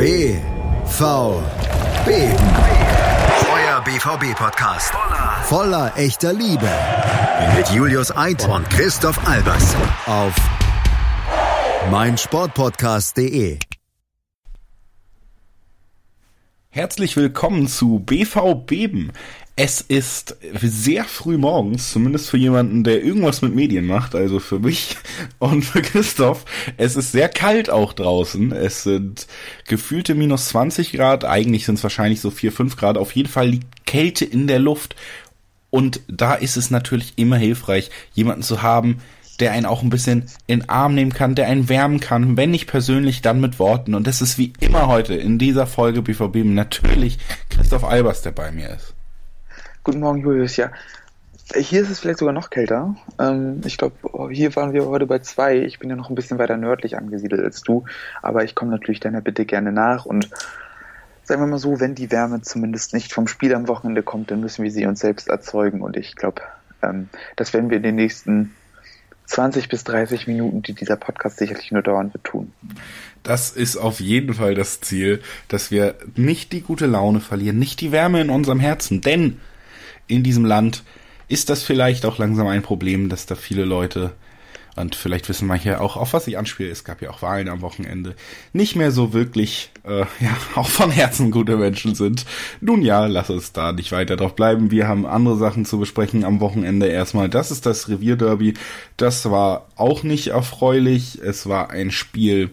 BVB. Euer BVB-Podcast. Voller echter Liebe. Mit Julius Eid und Christoph Albers. Auf meinsportpodcast.de. Herzlich willkommen zu BV Beben. Es ist sehr früh morgens, zumindest für jemanden, der irgendwas mit Medien macht, also für mich und für Christoph. Es ist sehr kalt auch draußen. Es sind gefühlte minus 20 Grad, eigentlich sind es wahrscheinlich so 4, 5 Grad. Auf jeden Fall liegt Kälte in der Luft. Und da ist es natürlich immer hilfreich, jemanden zu haben, der einen auch ein bisschen in den Arm nehmen kann, der einen wärmen kann, wenn nicht persönlich, dann mit Worten. Und das ist wie immer heute in dieser Folge BVB natürlich Christoph Albers, der bei mir ist. Guten Morgen, Julius. Ja, hier ist es vielleicht sogar noch kälter. Ähm, ich glaube, hier waren wir heute bei zwei. Ich bin ja noch ein bisschen weiter nördlich angesiedelt als du, aber ich komme natürlich deiner Bitte gerne nach und sagen wir mal so, wenn die Wärme zumindest nicht vom Spiel am Wochenende kommt, dann müssen wir sie uns selbst erzeugen und ich glaube, ähm, das werden wir in den nächsten 20 bis 30 Minuten, die dieser Podcast sicherlich nur dauern wird, tun. Das ist auf jeden Fall das Ziel, dass wir nicht die gute Laune verlieren, nicht die Wärme in unserem Herzen, denn in diesem Land ist das vielleicht auch langsam ein Problem, dass da viele Leute und vielleicht wissen manche auch, auf was ich anspiele. Es gab ja auch Wahlen am Wochenende. Nicht mehr so wirklich, äh, ja, auch von Herzen gute Menschen sind. Nun ja, lass uns da nicht weiter drauf bleiben. Wir haben andere Sachen zu besprechen am Wochenende. Erstmal, das ist das Revierderby. Das war auch nicht erfreulich. Es war ein Spiel,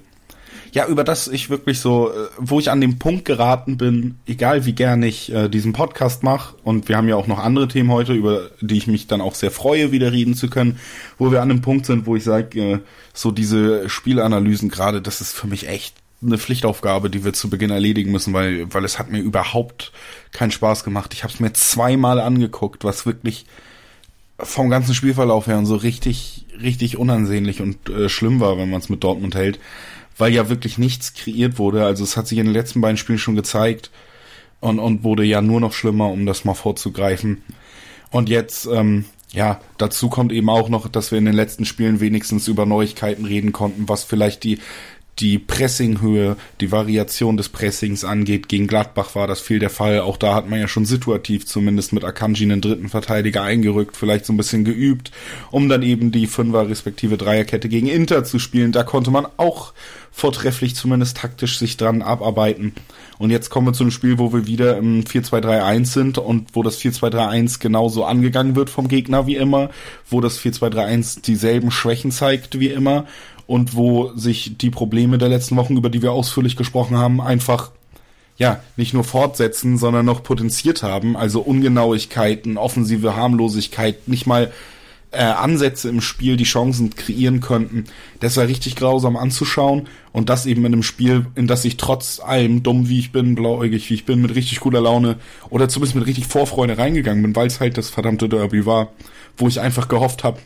ja, über das ich wirklich so, äh, wo ich an dem Punkt geraten bin, egal wie gern ich äh, diesen Podcast mache, und wir haben ja auch noch andere Themen heute, über die ich mich dann auch sehr freue, wieder reden zu können, wo wir an dem Punkt sind, wo ich sage, äh, so diese Spielanalysen gerade, das ist für mich echt eine Pflichtaufgabe, die wir zu Beginn erledigen müssen, weil, weil es hat mir überhaupt keinen Spaß gemacht. Ich habe es mir zweimal angeguckt, was wirklich vom ganzen Spielverlauf her und so richtig, richtig unansehnlich und äh, schlimm war, wenn man es mit Dortmund hält weil ja wirklich nichts kreiert wurde. Also es hat sich in den letzten beiden Spielen schon gezeigt und, und wurde ja nur noch schlimmer, um das mal vorzugreifen. Und jetzt, ähm, ja, dazu kommt eben auch noch, dass wir in den letzten Spielen wenigstens über Neuigkeiten reden konnten, was vielleicht die die Pressinghöhe, die Variation des Pressings angeht. Gegen Gladbach war das viel der Fall. Auch da hat man ja schon situativ zumindest mit Akanji einen dritten Verteidiger eingerückt, vielleicht so ein bisschen geübt, um dann eben die Fünfer respektive Dreierkette gegen Inter zu spielen. Da konnte man auch vortrefflich zumindest taktisch sich dran abarbeiten. Und jetzt kommen wir zu einem Spiel, wo wir wieder im 4-2-3-1 sind und wo das 4-2-3-1 genauso angegangen wird vom Gegner wie immer, wo das 4-2-3-1 dieselben Schwächen zeigt wie immer und wo sich die Probleme der letzten Wochen, über die wir ausführlich gesprochen haben, einfach ja, nicht nur fortsetzen, sondern noch potenziert haben. Also Ungenauigkeiten, offensive Harmlosigkeit, nicht mal äh, Ansätze im Spiel, die Chancen kreieren könnten. Das war richtig grausam anzuschauen und das eben in einem Spiel, in das ich trotz allem, dumm wie ich bin, blauäugig wie ich bin, mit richtig guter Laune oder zumindest mit richtig Vorfreude reingegangen bin, weil es halt das verdammte Derby war, wo ich einfach gehofft habe,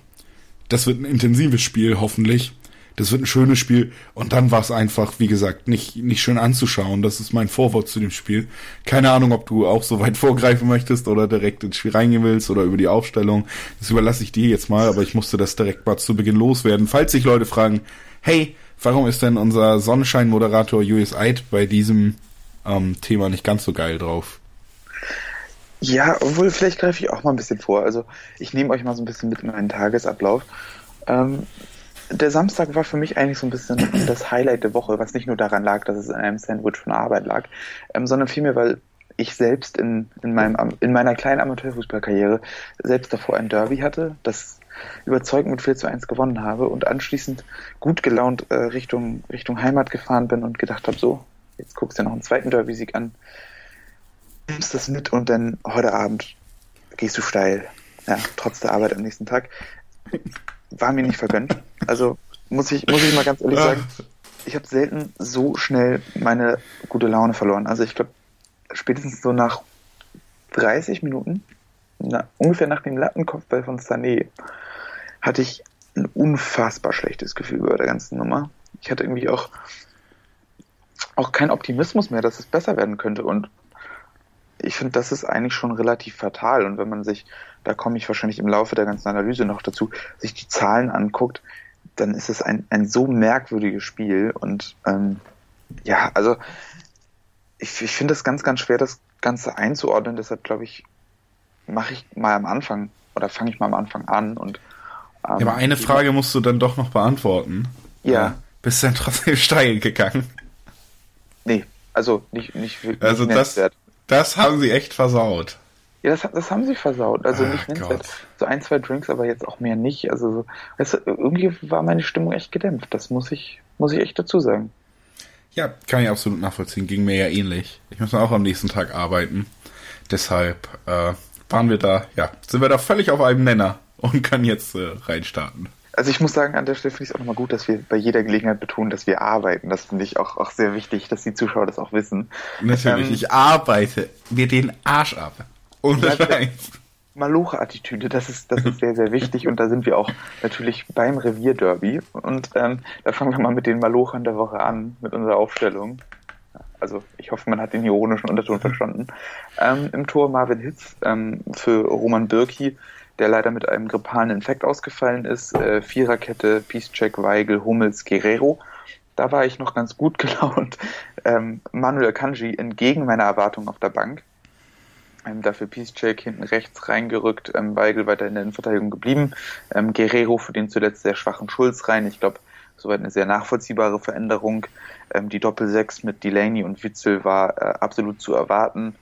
das wird ein intensives Spiel, hoffentlich das wird ein schönes Spiel. Und dann war es einfach, wie gesagt, nicht, nicht schön anzuschauen. Das ist mein Vorwort zu dem Spiel. Keine Ahnung, ob du auch so weit vorgreifen möchtest oder direkt ins Spiel reingehen willst oder über die Aufstellung. Das überlasse ich dir jetzt mal, aber ich musste das direkt mal zu Beginn loswerden. Falls sich Leute fragen, hey, warum ist denn unser Sonnenschein-Moderator US Eid bei diesem ähm, Thema nicht ganz so geil drauf? Ja, obwohl vielleicht greife ich auch mal ein bisschen vor. Also ich nehme euch mal so ein bisschen mit in meinen Tagesablauf. Ähm, der Samstag war für mich eigentlich so ein bisschen das Highlight der Woche, was nicht nur daran lag, dass es in einem Sandwich von Arbeit lag, ähm, sondern vielmehr, weil ich selbst in, in, meinem, in meiner kleinen Amateurfußballkarriere selbst davor ein Derby hatte, das überzeugend mit 4 zu 1 gewonnen habe und anschließend gut gelaunt äh, Richtung, Richtung Heimat gefahren bin und gedacht habe, so, jetzt guckst du noch einen zweiten Derby-Sieg an, nimmst das mit und dann heute Abend gehst du steil. Ja, trotz der Arbeit am nächsten Tag war mir nicht vergönnt. Also muss ich, muss ich mal ganz ehrlich sagen, ich habe selten so schnell meine gute Laune verloren. Also ich glaube, spätestens so nach 30 Minuten, na, ungefähr nach dem Lattenkopfball von Sané, hatte ich ein unfassbar schlechtes Gefühl über der ganzen Nummer. Ich hatte irgendwie auch, auch keinen Optimismus mehr, dass es besser werden könnte. Und ich finde, das ist eigentlich schon relativ fatal. Und wenn man sich, da komme ich wahrscheinlich im Laufe der ganzen Analyse noch dazu, sich die Zahlen anguckt, dann ist es ein, ein so merkwürdiges Spiel. Und ähm, ja, also ich, ich finde es ganz, ganz schwer, das Ganze einzuordnen. Deshalb glaube ich, mache ich mal am Anfang oder fange ich mal am Anfang an und ähm, ja, aber eine Frage musst du dann doch noch beantworten. Ja. Bist du dann trotzdem steil gegangen? Nee, also nicht, nicht wirklich. Also das, das haben sie echt versaut. Ja, das, das haben sie versaut. Also Ach, nicht nennenswert. So ein, zwei Drinks, aber jetzt auch mehr nicht. Also so, weißt du, irgendwie war meine Stimmung echt gedämpft. Das muss ich, muss ich echt dazu sagen. Ja, kann ich absolut nachvollziehen. Ging mir ja ähnlich. Ich muss auch am nächsten Tag arbeiten. Deshalb äh, waren wir da, ja, sind wir da völlig auf einem Nenner und können jetzt äh, reinstarten. Also ich muss sagen, an der Stelle finde ich es auch nochmal gut, dass wir bei jeder Gelegenheit betonen, dass wir arbeiten. Das finde ich auch, auch sehr wichtig, dass die Zuschauer das auch wissen. Natürlich, ähm, ich arbeite mir den Arsch ab. Und ja, Maloche-Attitüde, das ist, das ist sehr, sehr wichtig und da sind wir auch natürlich beim Revierderby und ähm, da fangen wir mal mit den Malochern der Woche an, mit unserer Aufstellung. Also ich hoffe, man hat den ironischen Unterton verstanden. Ähm, Im Tor Marvin Hitz ähm, für Roman Birki, der leider mit einem grippalen Infekt ausgefallen ist. Äh, Viererkette, Peacecheck, Weigel, Hummels, Guerrero. Da war ich noch ganz gut gelaunt. Ähm, Manuel Kanji entgegen meiner Erwartung auf der Bank. Ähm, dafür Peacecheck hinten rechts reingerückt, ähm, Weigel weiter in der Innenverteidigung geblieben. Ähm, Guerrero für den zuletzt sehr schwachen Schulz rein. Ich glaube, soweit eine sehr nachvollziehbare Veränderung. Ähm, die Doppel-6 mit Delaney und Witzel war äh, absolut zu erwarten.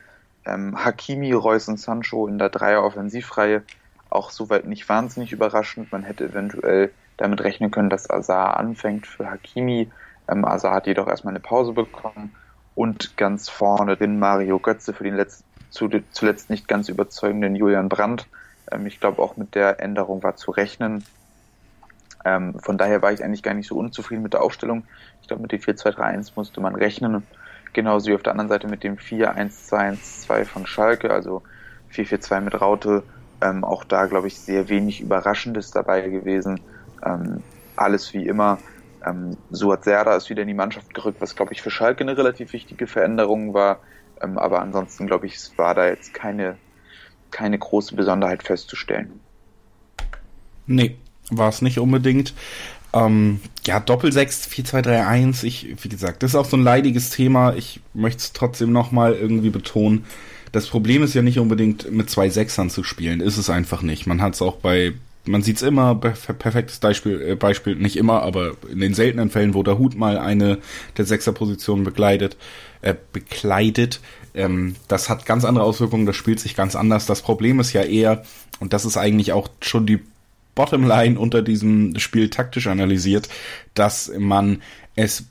Ähm, Hakimi, Reus und Sancho in der Dreier-Offensivreihe auch soweit nicht wahnsinnig überraschend. Man hätte eventuell damit rechnen können, dass Azar anfängt für Hakimi. Ähm, Azar hat jedoch erstmal eine Pause bekommen. Und ganz vorne drin Mario Götze für den letzten zu, zuletzt nicht ganz überzeugenden Julian Brandt. Ähm, ich glaube, auch mit der Änderung war zu rechnen. Ähm, von daher war ich eigentlich gar nicht so unzufrieden mit der Aufstellung. Ich glaube, mit dem 4-2-3-1 musste man rechnen. Genauso wie auf der anderen Seite mit dem 4-1-2-1-2 von Schalke, also 4-4-2 mit Raute. Ähm, auch da, glaube ich, sehr wenig Überraschendes dabei gewesen. Ähm, alles wie immer. Ähm, Suat Serda ist wieder in die Mannschaft gerückt, was, glaube ich, für Schalke eine relativ wichtige Veränderung war. Ähm, aber ansonsten glaube ich, es war da jetzt keine, keine große Besonderheit festzustellen. Nee, war es nicht unbedingt. Ähm, ja, Doppel-6, 4-2-3-1, ich, wie gesagt, das ist auch so ein leidiges Thema. Ich möchte es trotzdem nochmal irgendwie betonen. Das Problem ist ja nicht unbedingt mit zwei Sechsern zu spielen, ist es einfach nicht. Man hat es auch bei, man sieht es immer, perfektes Beispiel, äh, Beispiel, nicht immer, aber in den seltenen Fällen, wo der Hut mal eine der Sechserpositionen begleitet, äh, bekleidet. Ähm, das hat ganz andere Auswirkungen, das spielt sich ganz anders. Das Problem ist ja eher, und das ist eigentlich auch schon die Bottomline unter diesem Spiel taktisch analysiert, dass man es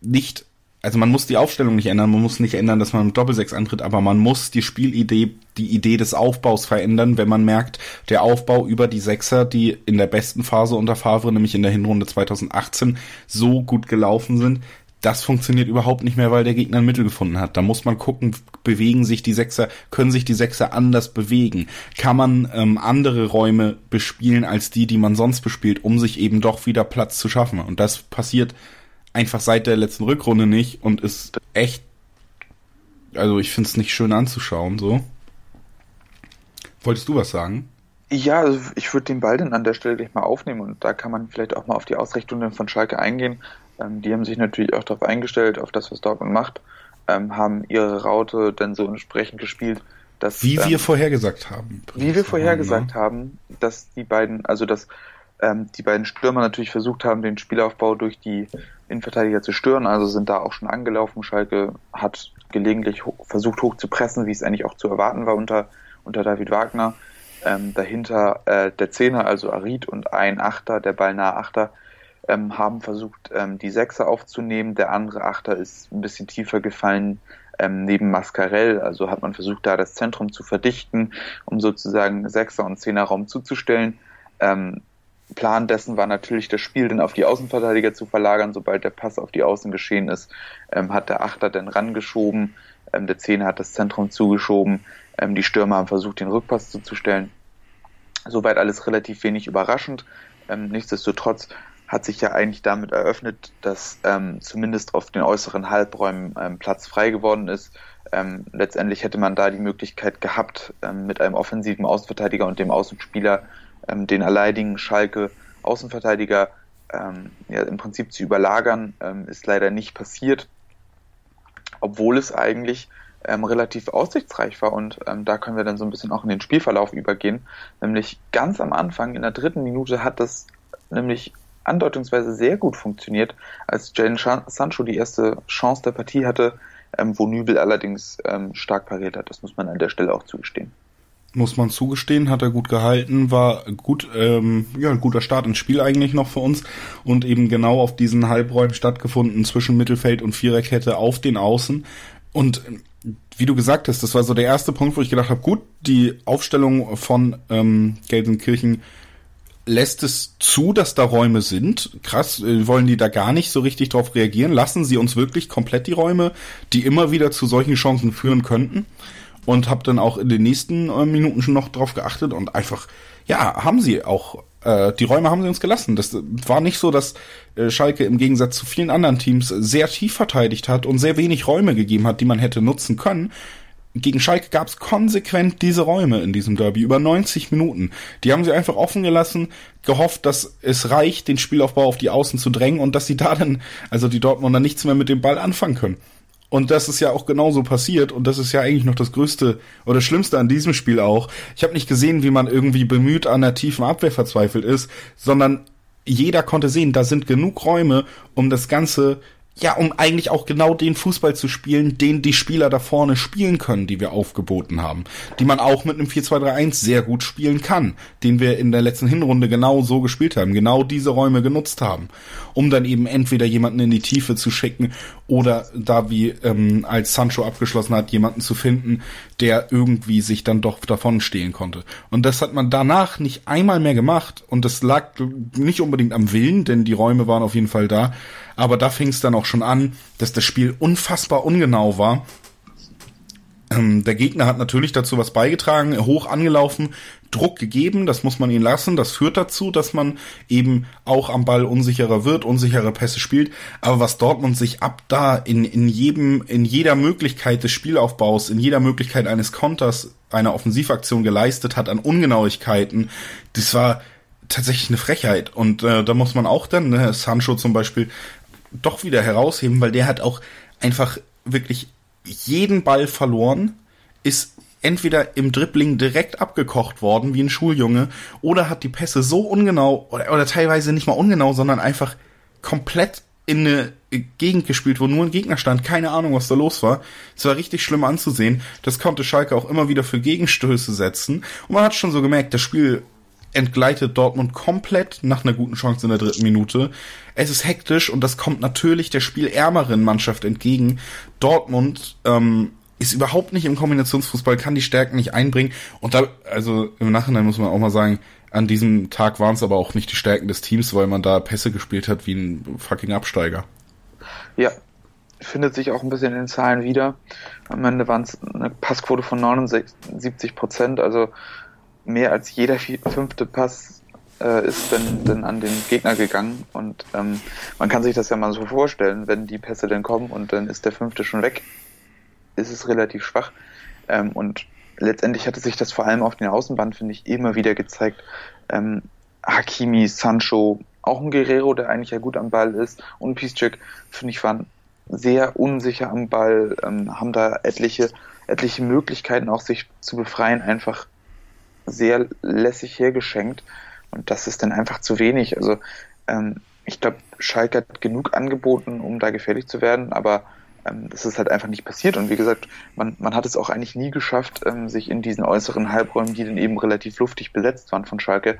nicht, also man muss die Aufstellung nicht ändern, man muss nicht ändern, dass man mit Doppelsechs antritt, aber man muss die Spielidee, die Idee des Aufbaus verändern, wenn man merkt, der Aufbau über die Sechser, die in der besten Phase unter Favre, nämlich in der Hinrunde 2018, so gut gelaufen sind, das funktioniert überhaupt nicht mehr, weil der Gegner ein Mittel gefunden hat. Da muss man gucken, bewegen sich die Sechser, können sich die Sechser anders bewegen? Kann man ähm, andere Räume bespielen als die, die man sonst bespielt, um sich eben doch wieder Platz zu schaffen? Und das passiert einfach seit der letzten Rückrunde nicht und ist echt, also ich finde es nicht schön anzuschauen, so. Wolltest du was sagen? Ja, also ich würde den Ball dann an der Stelle gleich mal aufnehmen und da kann man vielleicht auch mal auf die Ausrichtungen von Schalke eingehen. Ähm, die haben sich natürlich auch darauf eingestellt, auf das, was Dortmund macht, ähm, haben ihre Raute dann so entsprechend gespielt, dass. Wie wir ähm, vorhergesagt haben. Wie wir vorhergesagt ne? haben, dass die beiden, also dass ähm, die beiden Stürmer natürlich versucht haben, den Spielaufbau durch die Innenverteidiger zu stören, also sind da auch schon angelaufen. Schalke hat gelegentlich ho versucht hoch zu pressen, wie es eigentlich auch zu erwarten war unter, unter David Wagner. Ähm, dahinter äh, der Zehner, also Arid und ein Achter, der ballnahe Achter, ähm, haben versucht, ähm, die Sechser aufzunehmen. Der andere Achter ist ein bisschen tiefer gefallen ähm, neben Mascarell. Also hat man versucht, da das Zentrum zu verdichten, um sozusagen Sechser- und Zehnerraum zuzustellen. Plan dessen war natürlich, das Spiel dann auf die Außenverteidiger zu verlagern. Sobald der Pass auf die Außen geschehen ist, ähm, hat der Achter dann rangeschoben. Ähm, der Zehner hat das Zentrum zugeschoben. Ähm, die Stürmer haben versucht, den Rückpass zuzustellen. Soweit alles relativ wenig überraschend. Ähm, nichtsdestotrotz hat sich ja eigentlich damit eröffnet, dass ähm, zumindest auf den äußeren Halbräumen ähm, Platz frei geworden ist. Letztendlich hätte man da die Möglichkeit gehabt, mit einem offensiven Außenverteidiger und dem Außenspieler ähm, den alleinigen Schalke Außenverteidiger ähm, ja, im Prinzip zu überlagern, ähm, ist leider nicht passiert. obwohl es eigentlich ähm, relativ aussichtsreich war und ähm, da können wir dann so ein bisschen auch in den Spielverlauf übergehen. Nämlich ganz am Anfang, in der dritten Minute, hat das nämlich andeutungsweise sehr gut funktioniert, als Jane Sancho die erste Chance der Partie hatte, ähm, wo Nübel allerdings ähm, stark pariert hat. Das muss man an der Stelle auch zugestehen. Muss man zugestehen, hat er gut gehalten, war gut, ähm, ja, ein guter Start ins Spiel eigentlich noch für uns und eben genau auf diesen Halbräumen stattgefunden zwischen Mittelfeld und Viererkette auf den Außen. Und wie du gesagt hast, das war so der erste Punkt, wo ich gedacht habe, gut, die Aufstellung von ähm, Gelsenkirchen lässt es zu, dass da Räume sind. Krass, äh, wollen die da gar nicht so richtig drauf reagieren? Lassen sie uns wirklich komplett die Räume, die immer wieder zu solchen Chancen führen könnten? Und habe dann auch in den nächsten äh, Minuten schon noch drauf geachtet und einfach, ja, haben sie auch, äh, die Räume haben sie uns gelassen. Das war nicht so, dass äh, Schalke im Gegensatz zu vielen anderen Teams sehr tief verteidigt hat und sehr wenig Räume gegeben hat, die man hätte nutzen können, gegen Schalke gab es konsequent diese Räume in diesem Derby, über 90 Minuten. Die haben sie einfach offen gelassen, gehofft, dass es reicht, den Spielaufbau auf die Außen zu drängen und dass sie da dann, also die Dortmunder, nichts mehr mit dem Ball anfangen können. Und das ist ja auch genauso passiert und das ist ja eigentlich noch das Größte oder Schlimmste an diesem Spiel auch. Ich habe nicht gesehen, wie man irgendwie bemüht an der tiefen Abwehr verzweifelt ist, sondern jeder konnte sehen, da sind genug Räume, um das Ganze ja, um eigentlich auch genau den Fußball zu spielen, den die Spieler da vorne spielen können, die wir aufgeboten haben. Die man auch mit einem 4-2-3-1 sehr gut spielen kann, den wir in der letzten Hinrunde genau so gespielt haben, genau diese Räume genutzt haben, um dann eben entweder jemanden in die Tiefe zu schicken oder da wie ähm, als Sancho abgeschlossen hat, jemanden zu finden, der irgendwie sich dann doch davon stehlen konnte. Und das hat man danach nicht einmal mehr gemacht und das lag nicht unbedingt am Willen, denn die Räume waren auf jeden Fall da, aber da fing es dann auch schon an, dass das Spiel unfassbar ungenau war. Ähm, der Gegner hat natürlich dazu was beigetragen, hoch angelaufen, Druck gegeben, das muss man ihn lassen. Das führt dazu, dass man eben auch am Ball unsicherer wird, unsichere Pässe spielt. Aber was Dortmund sich ab da in, in jedem, in jeder Möglichkeit des Spielaufbaus, in jeder Möglichkeit eines Konters, einer Offensivaktion geleistet hat an Ungenauigkeiten, das war tatsächlich eine Frechheit. Und äh, da muss man auch dann, ne, Sancho zum Beispiel, doch wieder herausheben, weil der hat auch einfach wirklich jeden Ball verloren, ist entweder im Dribbling direkt abgekocht worden wie ein Schuljunge oder hat die Pässe so ungenau oder, oder teilweise nicht mal ungenau, sondern einfach komplett in eine Gegend gespielt, wo nur ein Gegner stand, keine Ahnung, was da los war. Es war richtig schlimm anzusehen. Das konnte Schalke auch immer wieder für Gegenstöße setzen. Und man hat schon so gemerkt, das Spiel entgleitet Dortmund komplett nach einer guten Chance in der dritten Minute. Es ist hektisch und das kommt natürlich der spielärmeren Mannschaft entgegen. Dortmund ähm, ist überhaupt nicht im Kombinationsfußball, kann die Stärken nicht einbringen. Und da, also im Nachhinein muss man auch mal sagen, an diesem Tag waren es aber auch nicht die Stärken des Teams, weil man da Pässe gespielt hat wie ein fucking Absteiger. Ja, findet sich auch ein bisschen in den Zahlen wieder. Am Ende waren es eine Passquote von 79 Prozent, also mehr als jeder fünfte Pass äh, ist dann, dann an den Gegner gegangen. Und ähm, man kann sich das ja mal so vorstellen, wenn die Pässe dann kommen und dann ist der fünfte schon weg, ist es relativ schwach. Ähm, und letztendlich hatte sich das vor allem auf den Außenbahn, finde ich, immer wieder gezeigt. Ähm, Hakimi, Sancho, auch ein Guerrero, der eigentlich ja gut am Ball ist, und Piszczek, finde ich, waren sehr unsicher am Ball, ähm, haben da etliche, etliche Möglichkeiten auch sich zu befreien, einfach sehr lässig hergeschenkt. Und das ist dann einfach zu wenig. Also ähm, ich glaube, Schalke hat genug angeboten, um da gefährlich zu werden, aber ähm, das ist halt einfach nicht passiert. Und wie gesagt, man, man hat es auch eigentlich nie geschafft, ähm, sich in diesen äußeren Halbräumen, die dann eben relativ luftig besetzt waren von Schalke,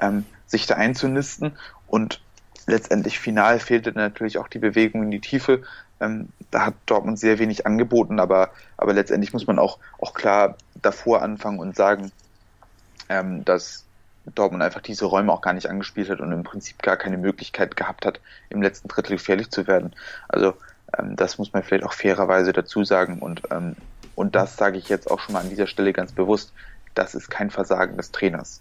ähm, sich da einzunisten. Und letztendlich final fehlte natürlich auch die Bewegung in die Tiefe. Ähm, da hat Dortmund sehr wenig angeboten, aber, aber letztendlich muss man auch, auch klar davor anfangen und sagen, ähm, dass Dortmund einfach diese Räume auch gar nicht angespielt hat und im Prinzip gar keine Möglichkeit gehabt hat, im letzten Drittel gefährlich zu werden. Also ähm, das muss man vielleicht auch fairerweise dazu sagen und, ähm, und das sage ich jetzt auch schon mal an dieser Stelle ganz bewusst, das ist kein Versagen des Trainers.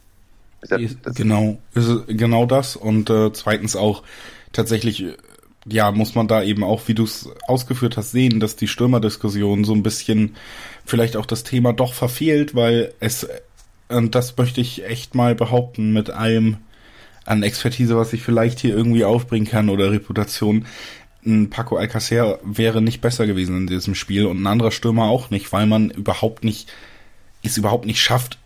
Das, genau, ist genau das und äh, zweitens auch tatsächlich ja, muss man da eben auch, wie du es ausgeführt hast, sehen, dass die Stürmerdiskussion so ein bisschen vielleicht auch das Thema doch verfehlt, weil es und das möchte ich echt mal behaupten mit allem an Expertise, was ich vielleicht hier irgendwie aufbringen kann oder Reputation. ein Paco Alcacer wäre nicht besser gewesen in diesem Spiel und ein anderer Stürmer auch nicht, weil man überhaupt nicht, es überhaupt nicht schafft,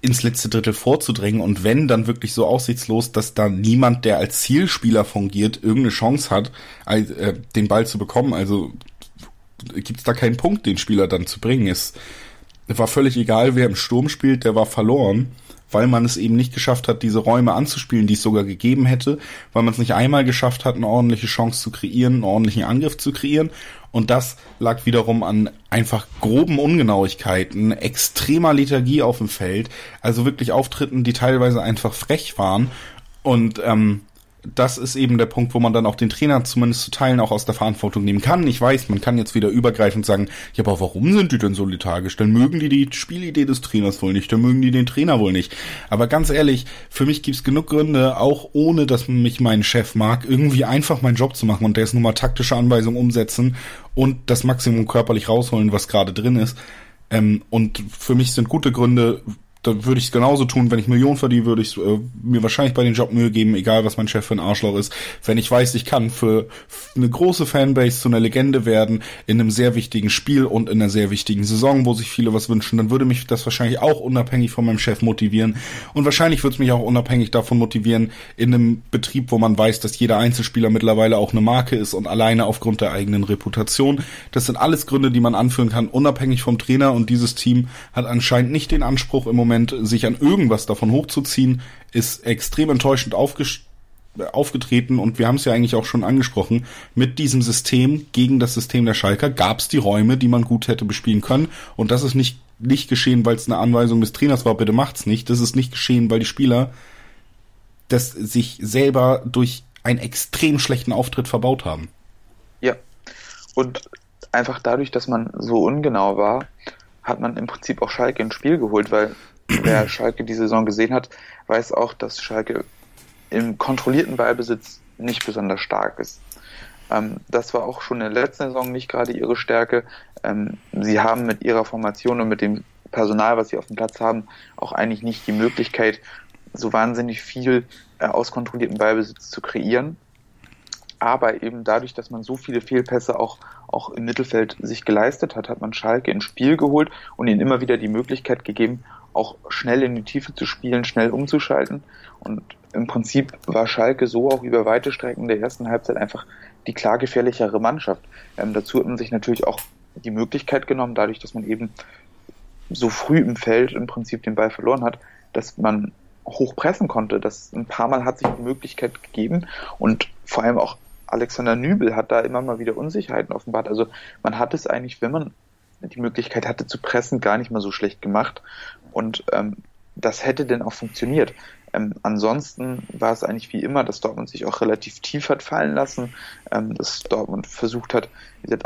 ins letzte Drittel vorzudrängen und wenn dann wirklich so aussichtslos, dass da niemand, der als Zielspieler fungiert, irgendeine Chance hat, äh, den Ball zu bekommen. Also gibt es da keinen Punkt, den Spieler dann zu bringen. Es war völlig egal, wer im Sturm spielt, der war verloren weil man es eben nicht geschafft hat, diese Räume anzuspielen, die es sogar gegeben hätte, weil man es nicht einmal geschafft hat, eine ordentliche Chance zu kreieren, einen ordentlichen Angriff zu kreieren. Und das lag wiederum an einfach groben Ungenauigkeiten, extremer Lethargie auf dem Feld, also wirklich Auftritten, die teilweise einfach frech waren. Und ähm, das ist eben der Punkt, wo man dann auch den Trainer zumindest zu Teilen auch aus der Verantwortung nehmen kann. Ich weiß, man kann jetzt wieder übergreifend sagen, ja, aber warum sind die denn so lethargisch? Dann mögen die die Spielidee des Trainers wohl nicht, dann mögen die den Trainer wohl nicht. Aber ganz ehrlich, für mich gibt's genug Gründe, auch ohne, dass mich mein Chef mag, irgendwie einfach meinen Job zu machen und der ist nun mal taktische Anweisungen umsetzen und das Maximum körperlich rausholen, was gerade drin ist. Ähm, und für mich sind gute Gründe, da würde ich es genauso tun, wenn ich Millionen verdiene, würde ich äh, mir wahrscheinlich bei den Job Mühe geben, egal was mein Chef für ein Arschloch ist. Wenn ich weiß, ich kann für eine große Fanbase zu einer Legende werden, in einem sehr wichtigen Spiel und in einer sehr wichtigen Saison, wo sich viele was wünschen, dann würde mich das wahrscheinlich auch unabhängig von meinem Chef motivieren. Und wahrscheinlich würde es mich auch unabhängig davon motivieren, in einem Betrieb, wo man weiß, dass jeder Einzelspieler mittlerweile auch eine Marke ist und alleine aufgrund der eigenen Reputation. Das sind alles Gründe, die man anführen kann, unabhängig vom Trainer. Und dieses Team hat anscheinend nicht den Anspruch im Moment, Moment, sich an irgendwas davon hochzuziehen, ist extrem enttäuschend aufgetreten. Und wir haben es ja eigentlich auch schon angesprochen, mit diesem System gegen das System der Schalker gab es die Räume, die man gut hätte bespielen können. Und das ist nicht, nicht geschehen, weil es eine Anweisung des Trainers war, bitte macht's nicht, das ist nicht geschehen, weil die Spieler das sich selber durch einen extrem schlechten Auftritt verbaut haben. Ja, und einfach dadurch, dass man so ungenau war, hat man im Prinzip auch Schalke ins Spiel geholt, weil wer Schalke die Saison gesehen hat, weiß auch, dass Schalke im kontrollierten Ballbesitz nicht besonders stark ist. Ähm, das war auch schon in der letzten Saison nicht gerade ihre Stärke. Ähm, sie haben mit ihrer Formation und mit dem Personal, was sie auf dem Platz haben, auch eigentlich nicht die Möglichkeit, so wahnsinnig viel äh, aus kontrolliertem Ballbesitz zu kreieren. Aber eben dadurch, dass man so viele Fehlpässe auch, auch im Mittelfeld sich geleistet hat, hat man Schalke ins Spiel geholt und ihnen immer wieder die Möglichkeit gegeben, auch schnell in die Tiefe zu spielen, schnell umzuschalten. Und im Prinzip war Schalke so auch über weite Strecken der ersten Halbzeit einfach die klar gefährlichere Mannschaft. Ähm, dazu hat man sich natürlich auch die Möglichkeit genommen, dadurch, dass man eben so früh im Feld im Prinzip den Ball verloren hat, dass man hoch pressen konnte. Das ein paar Mal hat sich die Möglichkeit gegeben und vor allem auch Alexander Nübel hat da immer mal wieder Unsicherheiten offenbart. Also man hat es eigentlich, wenn man die Möglichkeit hatte zu pressen, gar nicht mal so schlecht gemacht. Und ähm, das hätte denn auch funktioniert. Ähm, ansonsten war es eigentlich wie immer, dass Dortmund sich auch relativ tief hat fallen lassen, ähm, dass Dortmund versucht hat,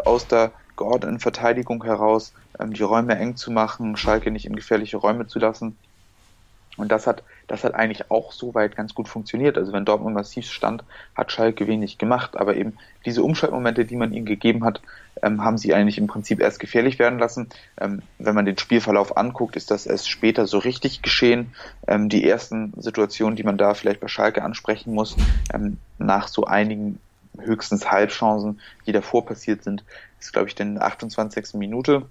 aus der geordneten Verteidigung heraus ähm, die Räume eng zu machen, Schalke nicht in gefährliche Räume zu lassen. Und das hat, das hat eigentlich auch soweit ganz gut funktioniert. Also wenn Dortmund massiv stand, hat Schalke wenig gemacht. Aber eben diese Umschaltmomente, die man ihnen gegeben hat, ähm, haben sie eigentlich im Prinzip erst gefährlich werden lassen. Ähm, wenn man den Spielverlauf anguckt, ist das erst später so richtig geschehen. Ähm, die ersten Situationen, die man da vielleicht bei Schalke ansprechen muss, ähm, nach so einigen höchstens Halbchancen, die davor passiert sind, ist, glaube ich, der 28. Minute.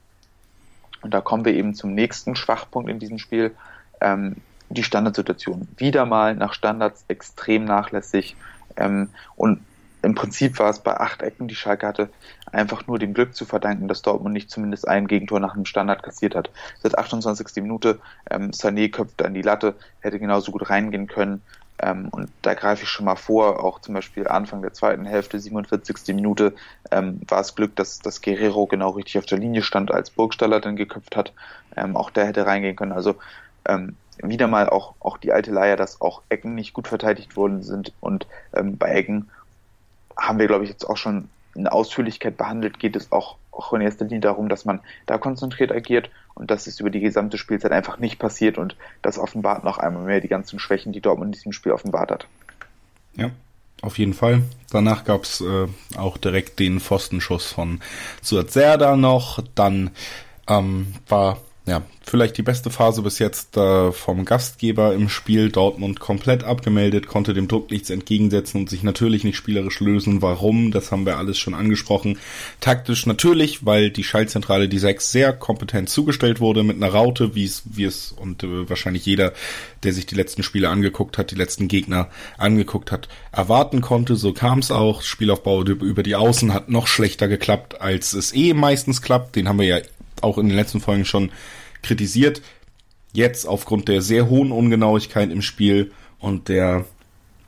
Und da kommen wir eben zum nächsten Schwachpunkt in diesem Spiel. Ähm, die Standardsituation. Wieder mal nach Standards extrem nachlässig. Ähm, und im Prinzip war es bei acht Ecken, die Schalke hatte, einfach nur dem Glück zu verdanken, dass Dortmund nicht zumindest ein Gegentor nach einem Standard kassiert hat. Seit 28. Minute, ähm, Sané köpft an die Latte, hätte genauso gut reingehen können. Ähm, und da greife ich schon mal vor, auch zum Beispiel Anfang der zweiten Hälfte, 47. Minute, ähm, war es Glück, dass, dass Guerrero genau richtig auf der Linie stand, als Burgstaller dann geköpft hat. Ähm, auch der hätte reingehen können. Also ähm, wieder mal auch, auch die alte Leier, dass auch Ecken nicht gut verteidigt worden sind. Und ähm, bei Ecken haben wir, glaube ich, jetzt auch schon in Ausführlichkeit behandelt, geht es auch, auch in erster Linie darum, dass man da konzentriert agiert und das ist über die gesamte Spielzeit einfach nicht passiert und das offenbart noch einmal mehr die ganzen Schwächen, die Dortmund in diesem Spiel offenbart hat. Ja, auf jeden Fall. Danach gab's äh, auch direkt den Pfostenschuss von Suat Serda noch. Dann ähm, war ja, vielleicht die beste Phase bis jetzt äh, vom Gastgeber im Spiel. Dortmund komplett abgemeldet, konnte dem Druck nichts entgegensetzen und sich natürlich nicht spielerisch lösen. Warum? Das haben wir alles schon angesprochen. Taktisch natürlich, weil die Schaltzentrale die 6 sehr kompetent zugestellt wurde mit einer Raute, wie es, wie es und äh, wahrscheinlich jeder, der sich die letzten Spiele angeguckt hat, die letzten Gegner angeguckt hat, erwarten konnte. So kam es auch. Spielaufbau über die Außen hat noch schlechter geklappt, als es eh meistens klappt. Den haben wir ja auch in den letzten Folgen schon kritisiert. Jetzt aufgrund der sehr hohen Ungenauigkeit im Spiel und der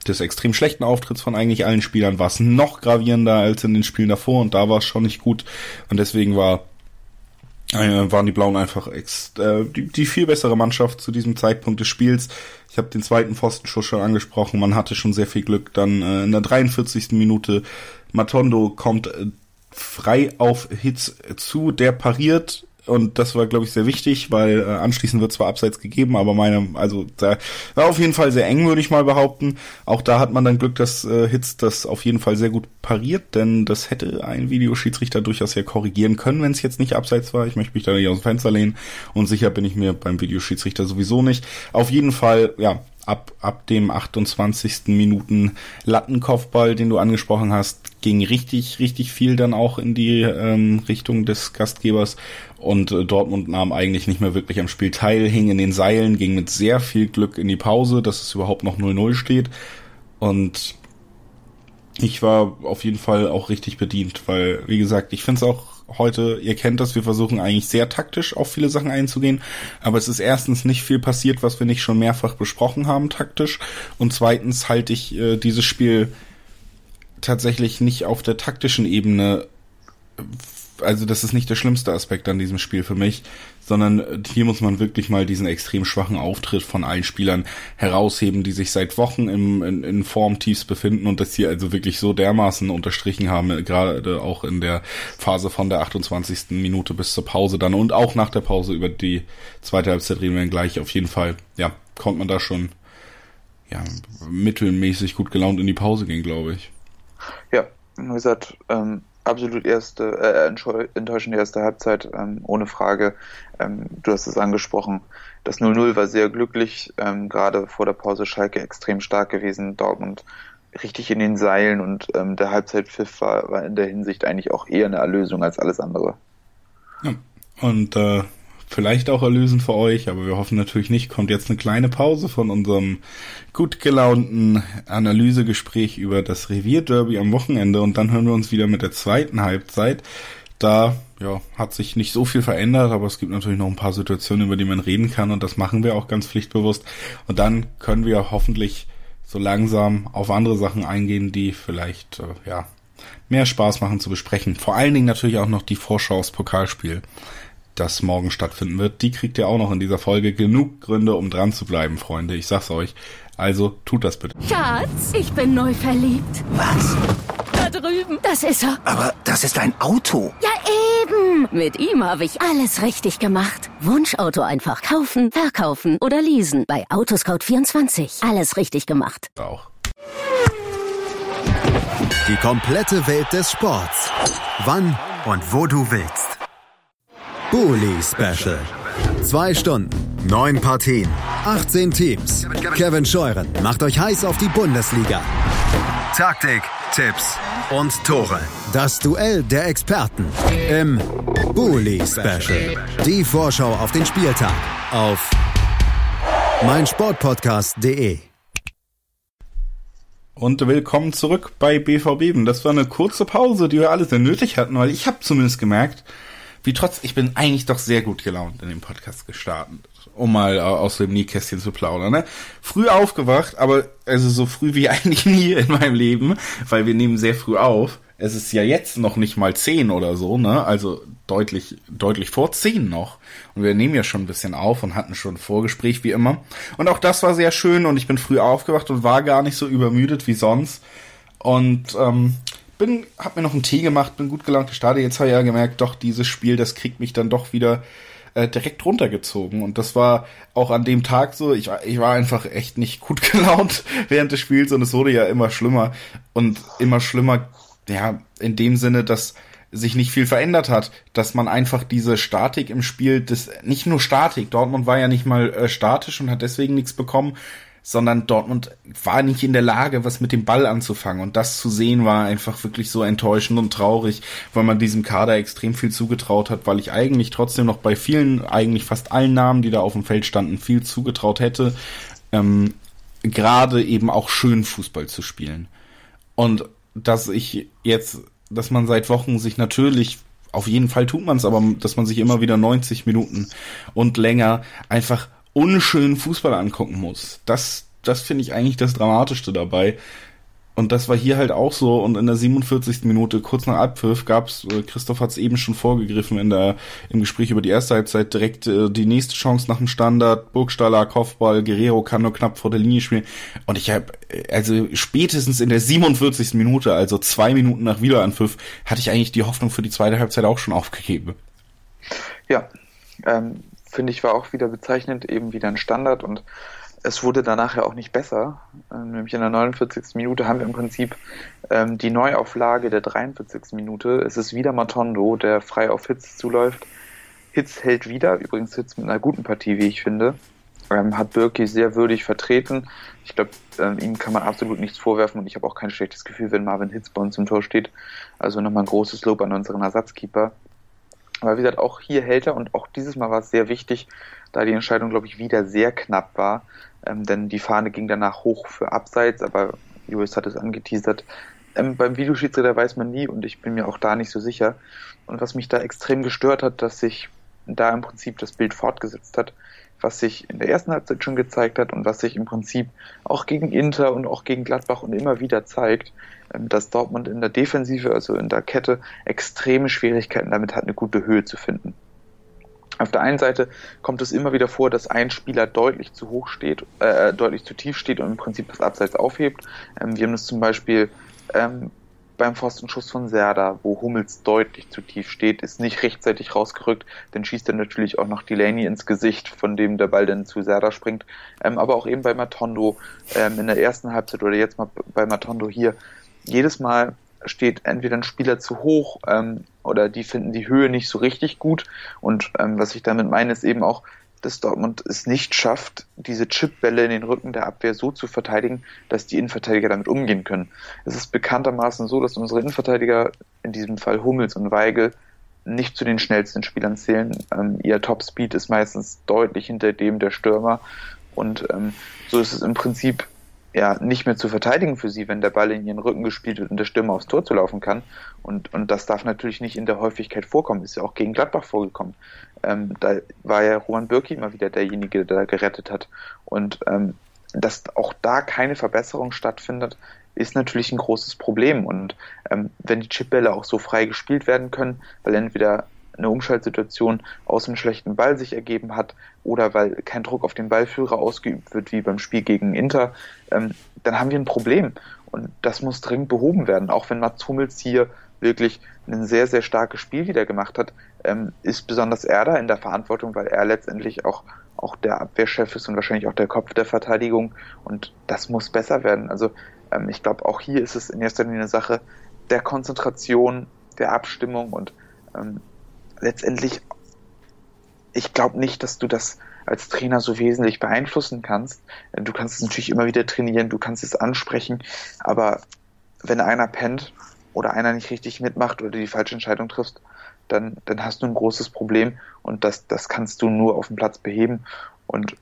des extrem schlechten Auftritts von eigentlich allen Spielern war es noch gravierender als in den Spielen davor und da war es schon nicht gut und deswegen war äh, waren die Blauen einfach ex, äh, die, die viel bessere Mannschaft zu diesem Zeitpunkt des Spiels. Ich habe den zweiten Pfostenschuss schon angesprochen, man hatte schon sehr viel Glück. Dann äh, in der 43. Minute Matondo kommt äh, frei auf Hits zu, der pariert und das war, glaube ich, sehr wichtig, weil äh, anschließend wird zwar abseits gegeben, aber meine, also da war auf jeden Fall sehr eng, würde ich mal behaupten. Auch da hat man dann Glück, dass äh, Hitz das auf jeden Fall sehr gut pariert, denn das hätte ein Videoschiedsrichter durchaus ja korrigieren können, wenn es jetzt nicht abseits war. Ich möchte mich da nicht aus dem Fenster lehnen und sicher bin ich mir beim Videoschiedsrichter sowieso nicht. Auf jeden Fall, ja, ab, ab dem 28. Minuten Lattenkopfball, den du angesprochen hast, ging richtig, richtig viel dann auch in die ähm, Richtung des Gastgebers und äh, Dortmund nahm eigentlich nicht mehr wirklich am Spiel teil, hing in den Seilen, ging mit sehr viel Glück in die Pause, dass es überhaupt noch 0-0 steht und ich war auf jeden Fall auch richtig bedient, weil, wie gesagt, ich finde es auch heute, ihr kennt das, wir versuchen eigentlich sehr taktisch auf viele Sachen einzugehen, aber es ist erstens nicht viel passiert, was wir nicht schon mehrfach besprochen haben taktisch. Und zweitens halte ich äh, dieses Spiel tatsächlich nicht auf der taktischen Ebene also das ist nicht der schlimmste Aspekt an diesem Spiel für mich, sondern hier muss man wirklich mal diesen extrem schwachen Auftritt von allen Spielern herausheben, die sich seit Wochen im, in, in Formtiefs befinden und das hier also wirklich so dermaßen unterstrichen haben, gerade auch in der Phase von der 28. Minute bis zur Pause dann und auch nach der Pause über die zweite Halbzeit reden wir gleich. Auf jeden Fall, ja, konnte man da schon ja, mittelmäßig gut gelaunt in die Pause gehen, glaube ich. Ja, wie gesagt, ähm, absolut erste, äh, enttäuschende erste Halbzeit, ähm, ohne Frage. Ähm, du hast es angesprochen. Das 0-0 war sehr glücklich, ähm, gerade vor der Pause Schalke extrem stark gewesen, Dortmund richtig in den Seilen und ähm, der Halbzeitpfiff war, war in der Hinsicht eigentlich auch eher eine Erlösung als alles andere. Ja. Und äh, vielleicht auch erlösend für euch, aber wir hoffen natürlich nicht, kommt jetzt eine kleine Pause von unserem gut gelaunten Analysegespräch über das Revierderby am Wochenende und dann hören wir uns wieder mit der zweiten Halbzeit. Da ja, hat sich nicht so viel verändert, aber es gibt natürlich noch ein paar Situationen, über die man reden kann und das machen wir auch ganz pflichtbewusst. Und dann können wir hoffentlich so langsam auf andere Sachen eingehen, die vielleicht äh, ja mehr Spaß machen zu besprechen. Vor allen Dingen natürlich auch noch die Vorschau aufs Pokalspiel das morgen stattfinden wird, die kriegt ihr auch noch in dieser Folge. Genug Gründe, um dran zu bleiben, Freunde. Ich sag's euch. Also tut das bitte. Schatz, ich bin neu verliebt. Was? Da drüben. Das ist er. Aber das ist ein Auto. Ja, eben. Mit ihm habe ich alles richtig gemacht. Wunschauto einfach kaufen, verkaufen oder leasen. Bei Autoscout24. Alles richtig gemacht. Auch. Die komplette Welt des Sports. Wann und wo du willst. Bully Special. Zwei Stunden, neun Partien, 18 Teams. Kevin Scheuren macht euch heiß auf die Bundesliga. Taktik, Tipps und Tore. Das Duell der Experten im Bully Special. Die Vorschau auf den Spieltag auf meinsportpodcast.de. Und willkommen zurück bei BVB. Das war eine kurze Pause, die wir alle sehr nötig hatten, weil ich habe zumindest gemerkt, wie trotz, ich bin eigentlich doch sehr gut gelaunt in dem Podcast gestartet, um mal aus dem Nähkästchen zu plaudern. Ne? Früh aufgewacht, aber also so früh wie eigentlich nie in meinem Leben, weil wir nehmen sehr früh auf. Es ist ja jetzt noch nicht mal zehn oder so, ne? Also deutlich, deutlich vor zehn noch. Und wir nehmen ja schon ein bisschen auf und hatten schon ein Vorgespräch wie immer. Und auch das war sehr schön und ich bin früh aufgewacht und war gar nicht so übermüdet wie sonst. Und ähm, bin, hab mir noch einen Tee gemacht, bin gut gelaunt gestartet. Jetzt habe ich ja gemerkt, doch, dieses Spiel, das kriegt mich dann doch wieder äh, direkt runtergezogen. Und das war auch an dem Tag so. Ich war, ich war einfach echt nicht gut gelaunt während des Spiels und es wurde ja immer schlimmer und immer schlimmer, ja, in dem Sinne, dass sich nicht viel verändert hat, dass man einfach diese Statik im Spiel, das nicht nur Statik, Dortmund war ja nicht mal äh, statisch und hat deswegen nichts bekommen, sondern Dortmund war nicht in der Lage, was mit dem Ball anzufangen. Und das zu sehen war einfach wirklich so enttäuschend und traurig, weil man diesem Kader extrem viel zugetraut hat, weil ich eigentlich trotzdem noch bei vielen, eigentlich fast allen Namen, die da auf dem Feld standen, viel zugetraut hätte, ähm, gerade eben auch schön Fußball zu spielen. Und dass ich jetzt, dass man seit Wochen sich natürlich auf jeden Fall tut man es, aber dass man sich immer wieder 90 Minuten und länger einfach unschönen Fußball angucken muss. Das, das finde ich eigentlich das Dramatischste dabei. Und das war hier halt auch so. Und in der 47. Minute, kurz nach Abpfiff, gab's, äh, Christoph hat es eben schon vorgegriffen in der, im Gespräch über die erste Halbzeit, direkt äh, die nächste Chance nach dem Standard. Burgstaller, Kopfball, Guerrero kann nur knapp vor der Linie spielen. Und ich habe, also spätestens in der 47. Minute, also zwei Minuten nach Wiederanpfiff, hatte ich eigentlich die Hoffnung für die zweite Halbzeit auch schon aufgegeben. Ja, ähm, finde ich, war auch wieder bezeichnend, eben wieder ein Standard und es wurde danach ja auch nicht besser. Ähm, nämlich in der 49. Minute haben wir im Prinzip ähm, die Neuauflage der 43. Minute. Es ist wieder Matondo, der frei auf Hitz zuläuft. Hitz hält wieder, übrigens Hitz mit einer guten Partie, wie ich finde. Ähm, hat Birki sehr würdig vertreten. Ich glaube, ähm, ihm kann man absolut nichts vorwerfen und ich habe auch kein schlechtes Gefühl, wenn Marvin Hitz bei uns im Tor steht. Also nochmal ein großes Lob an unseren Ersatzkeeper. Aber wie gesagt, auch hier hält er und auch dieses Mal war es sehr wichtig, da die Entscheidung, glaube ich, wieder sehr knapp war. Ähm, denn die Fahne ging danach hoch für Abseits, aber Julius hat es angeteasert. Ähm, beim Videoschiedsrichter weiß man nie und ich bin mir auch da nicht so sicher. Und was mich da extrem gestört hat, dass sich da im Prinzip das Bild fortgesetzt hat, was sich in der ersten Halbzeit schon gezeigt hat und was sich im Prinzip auch gegen Inter und auch gegen Gladbach und immer wieder zeigt, ähm, dass Dortmund in der Defensive, also in der Kette, extreme Schwierigkeiten damit hat, eine gute Höhe zu finden. Auf der einen Seite kommt es immer wieder vor, dass ein Spieler deutlich zu hoch steht, äh, deutlich zu tief steht und im Prinzip das Abseits aufhebt. Ähm, wir haben das zum Beispiel ähm, beim Pfostenschuss von Serda, wo Hummels deutlich zu tief steht, ist nicht rechtzeitig rausgerückt, dann schießt er natürlich auch noch Delaney ins Gesicht, von dem der Ball dann zu Serda springt. Ähm, aber auch eben bei Matondo ähm, in der ersten Halbzeit oder jetzt mal bei Matondo hier, jedes Mal steht entweder ein Spieler zu hoch ähm, oder die finden die Höhe nicht so richtig gut. Und ähm, was ich damit meine, ist eben auch, dass Dortmund es nicht schafft, diese Chipbälle in den Rücken der Abwehr so zu verteidigen, dass die Innenverteidiger damit umgehen können. Es ist bekanntermaßen so, dass unsere Innenverteidiger, in diesem Fall Hummels und Weigel, nicht zu den schnellsten Spielern zählen. Ähm, ihr Topspeed ist meistens deutlich hinter dem der Stürmer. Und ähm, so ist es im Prinzip ja nicht mehr zu verteidigen für sie, wenn der Ball in ihren Rücken gespielt wird und der Stürmer aufs Tor zu laufen kann. Und, und das darf natürlich nicht in der Häufigkeit vorkommen. Ist ja auch gegen Gladbach vorgekommen. Ähm, da war ja Roman Birki immer wieder derjenige, der da gerettet hat. Und ähm, dass auch da keine Verbesserung stattfindet, ist natürlich ein großes Problem. Und ähm, wenn die Chipbälle auch so frei gespielt werden können, weil entweder eine Umschaltsituation aus einem schlechten Ball sich ergeben hat oder weil kein Druck auf den Ballführer ausgeübt wird, wie beim Spiel gegen Inter, ähm, dann haben wir ein Problem. Und das muss dringend behoben werden. Auch wenn Mats Hummels hier wirklich ein sehr, sehr starkes Spiel wieder gemacht hat, ähm, ist besonders er da in der Verantwortung, weil er letztendlich auch, auch der Abwehrchef ist und wahrscheinlich auch der Kopf der Verteidigung. Und das muss besser werden. Also ähm, ich glaube, auch hier ist es in erster Linie eine Sache der Konzentration, der Abstimmung und ähm, letztendlich, ich glaube nicht, dass du das als Trainer so wesentlich beeinflussen kannst. Du kannst es natürlich immer wieder trainieren, du kannst es ansprechen, aber wenn einer pennt oder einer nicht richtig mitmacht oder die falsche Entscheidung trifft, dann, dann hast du ein großes Problem und das, das kannst du nur auf dem Platz beheben und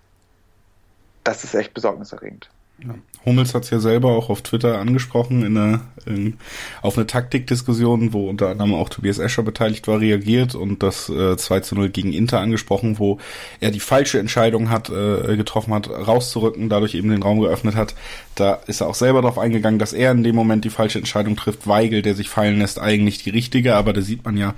das ist echt besorgniserregend. Ja. Hummels hat es ja selber auch auf Twitter angesprochen, in eine, in, auf eine Taktikdiskussion, wo unter anderem auch Tobias Escher beteiligt war, reagiert und das äh, 2 zu 0 gegen Inter angesprochen, wo er die falsche Entscheidung hat, äh, getroffen hat, rauszurücken, dadurch eben den Raum geöffnet hat. Da ist er auch selber darauf eingegangen, dass er in dem Moment die falsche Entscheidung trifft. Weigel, der sich fallen lässt, eigentlich die richtige, aber da sieht man ja,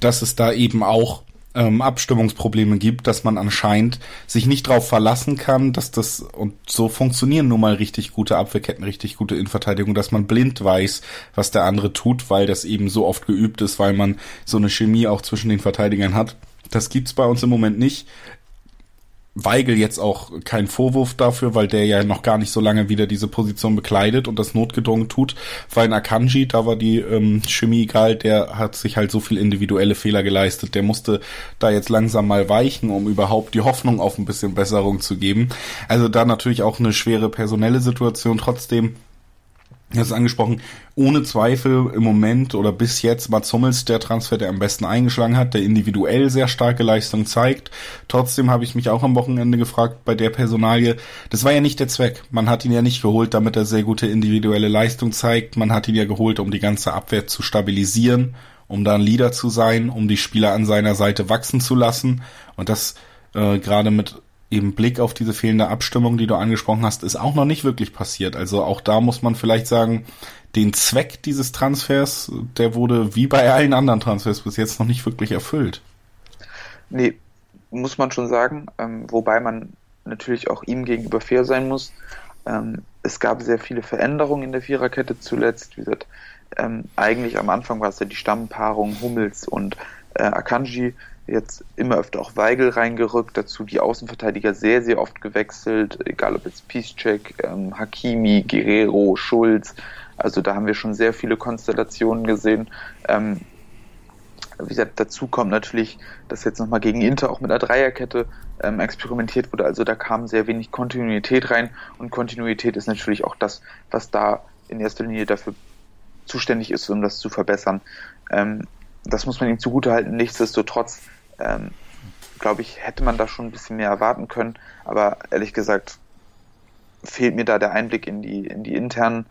dass es da eben auch ähm, Abstimmungsprobleme gibt, dass man anscheinend sich nicht darauf verlassen kann, dass das, und so funktionieren nun mal richtig gute Abwehrketten, richtig gute Innenverteidigung, dass man blind weiß, was der andere tut, weil das eben so oft geübt ist, weil man so eine Chemie auch zwischen den Verteidigern hat. Das gibt's bei uns im Moment nicht. Weigel jetzt auch kein Vorwurf dafür, weil der ja noch gar nicht so lange wieder diese Position bekleidet und das notgedrungen tut, weil in Akanji, da war die ähm, Chemie egal, der hat sich halt so viel individuelle Fehler geleistet, der musste da jetzt langsam mal weichen, um überhaupt die Hoffnung auf ein bisschen Besserung zu geben. Also da natürlich auch eine schwere personelle Situation, trotzdem Du hast angesprochen, ohne Zweifel im Moment oder bis jetzt Mats Hummels der Transfer, der am besten eingeschlagen hat, der individuell sehr starke Leistung zeigt. Trotzdem habe ich mich auch am Wochenende gefragt bei der Personalie, das war ja nicht der Zweck. Man hat ihn ja nicht geholt, damit er sehr gute individuelle Leistung zeigt. Man hat ihn ja geholt, um die ganze Abwehr zu stabilisieren, um da ein Leader zu sein, um die Spieler an seiner Seite wachsen zu lassen. Und das äh, gerade mit eben Blick auf diese fehlende Abstimmung, die du angesprochen hast, ist auch noch nicht wirklich passiert. Also auch da muss man vielleicht sagen, den Zweck dieses Transfers, der wurde wie bei allen anderen Transfers bis jetzt noch nicht wirklich erfüllt. Nee, muss man schon sagen, ähm, wobei man natürlich auch ihm gegenüber fair sein muss. Ähm, es gab sehr viele Veränderungen in der Viererkette zuletzt. Wie gesagt, ähm, eigentlich am Anfang war es ja die Stammpaarung Hummels und äh, Akanji jetzt immer öfter auch Weigel reingerückt, dazu die Außenverteidiger sehr, sehr oft gewechselt, egal ob jetzt Piszczek, ähm, Hakimi, Guerrero, Schulz, also da haben wir schon sehr viele Konstellationen gesehen. Ähm, wie gesagt, dazu kommt natürlich, dass jetzt nochmal gegen Inter auch mit einer Dreierkette ähm, experimentiert wurde, also da kam sehr wenig Kontinuität rein und Kontinuität ist natürlich auch das, was da in erster Linie dafür zuständig ist, um das zu verbessern. Ähm, das muss man ihm zugutehalten. Nichtsdestotrotz, ähm, glaube ich, hätte man da schon ein bisschen mehr erwarten können. Aber ehrlich gesagt, fehlt mir da der Einblick in die, in die internen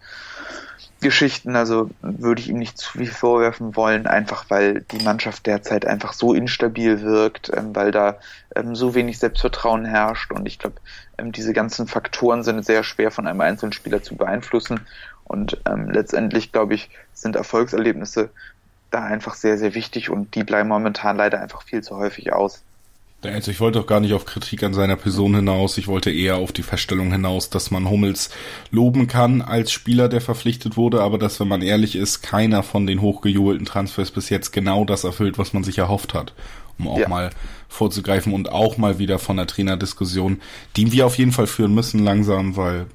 Geschichten. Also würde ich ihm nicht zu viel vorwerfen wollen, einfach weil die Mannschaft derzeit einfach so instabil wirkt, ähm, weil da ähm, so wenig Selbstvertrauen herrscht. Und ich glaube, ähm, diese ganzen Faktoren sind sehr schwer von einem einzelnen Spieler zu beeinflussen. Und ähm, letztendlich, glaube ich, sind Erfolgserlebnisse da einfach sehr, sehr wichtig und die bleiben momentan leider einfach viel zu häufig aus. Also ich wollte auch gar nicht auf Kritik an seiner Person hinaus. Ich wollte eher auf die Feststellung hinaus, dass man Hummels loben kann als Spieler, der verpflichtet wurde, aber dass, wenn man ehrlich ist, keiner von den hochgejubelten Transfers bis jetzt genau das erfüllt, was man sich erhofft hat. Um auch ja. mal vorzugreifen und auch mal wieder von der Trainerdiskussion, die wir auf jeden Fall führen müssen langsam, weil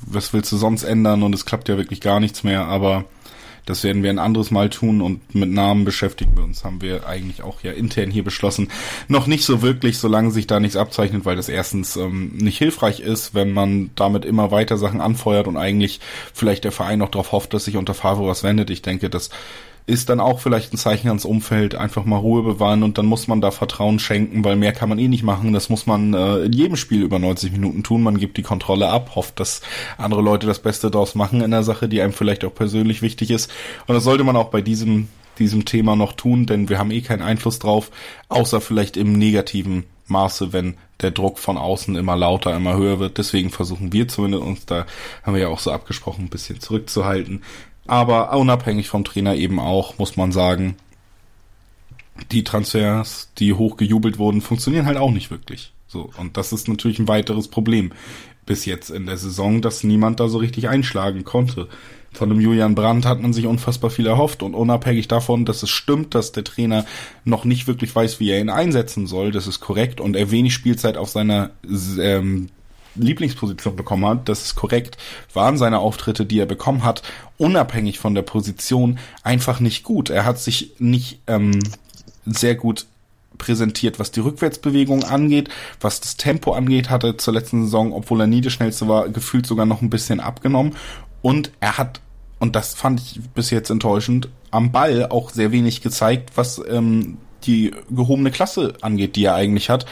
was willst du sonst ändern und es klappt ja wirklich gar nichts mehr, aber das werden wir ein anderes Mal tun und mit Namen beschäftigen wir uns, haben wir eigentlich auch ja intern hier beschlossen. Noch nicht so wirklich, solange sich da nichts abzeichnet, weil das erstens ähm, nicht hilfreich ist, wenn man damit immer weiter Sachen anfeuert und eigentlich vielleicht der Verein noch darauf hofft, dass sich unter Favre was wendet. Ich denke, das ist dann auch vielleicht ein Zeichen ans Umfeld, einfach mal Ruhe bewahren und dann muss man da Vertrauen schenken, weil mehr kann man eh nicht machen. Das muss man äh, in jedem Spiel über 90 Minuten tun. Man gibt die Kontrolle ab, hofft, dass andere Leute das Beste daraus machen in der Sache, die einem vielleicht auch persönlich wichtig ist. Und das sollte man auch bei diesem diesem Thema noch tun, denn wir haben eh keinen Einfluss drauf, außer vielleicht im negativen Maße, wenn der Druck von außen immer lauter, immer höher wird. Deswegen versuchen wir zumindest uns da, haben wir ja auch so abgesprochen, ein bisschen zurückzuhalten. Aber unabhängig vom Trainer eben auch, muss man sagen, die Transfers, die hochgejubelt wurden, funktionieren halt auch nicht wirklich. So. Und das ist natürlich ein weiteres Problem bis jetzt in der Saison, dass niemand da so richtig einschlagen konnte. Von dem Julian Brandt hat man sich unfassbar viel erhofft und unabhängig davon, dass es stimmt, dass der Trainer noch nicht wirklich weiß, wie er ihn einsetzen soll, das ist korrekt und er wenig Spielzeit auf seiner ähm, Lieblingsposition bekommen hat, das ist korrekt, waren seine Auftritte, die er bekommen hat, unabhängig von der Position, einfach nicht gut. Er hat sich nicht ähm, sehr gut präsentiert, was die Rückwärtsbewegung angeht, was das Tempo angeht, hatte zur letzten Saison, obwohl er nie der schnellste war, gefühlt sogar noch ein bisschen abgenommen. Und er hat, und das fand ich bis jetzt enttäuschend, am Ball auch sehr wenig gezeigt, was ähm, die gehobene Klasse angeht, die er eigentlich hat.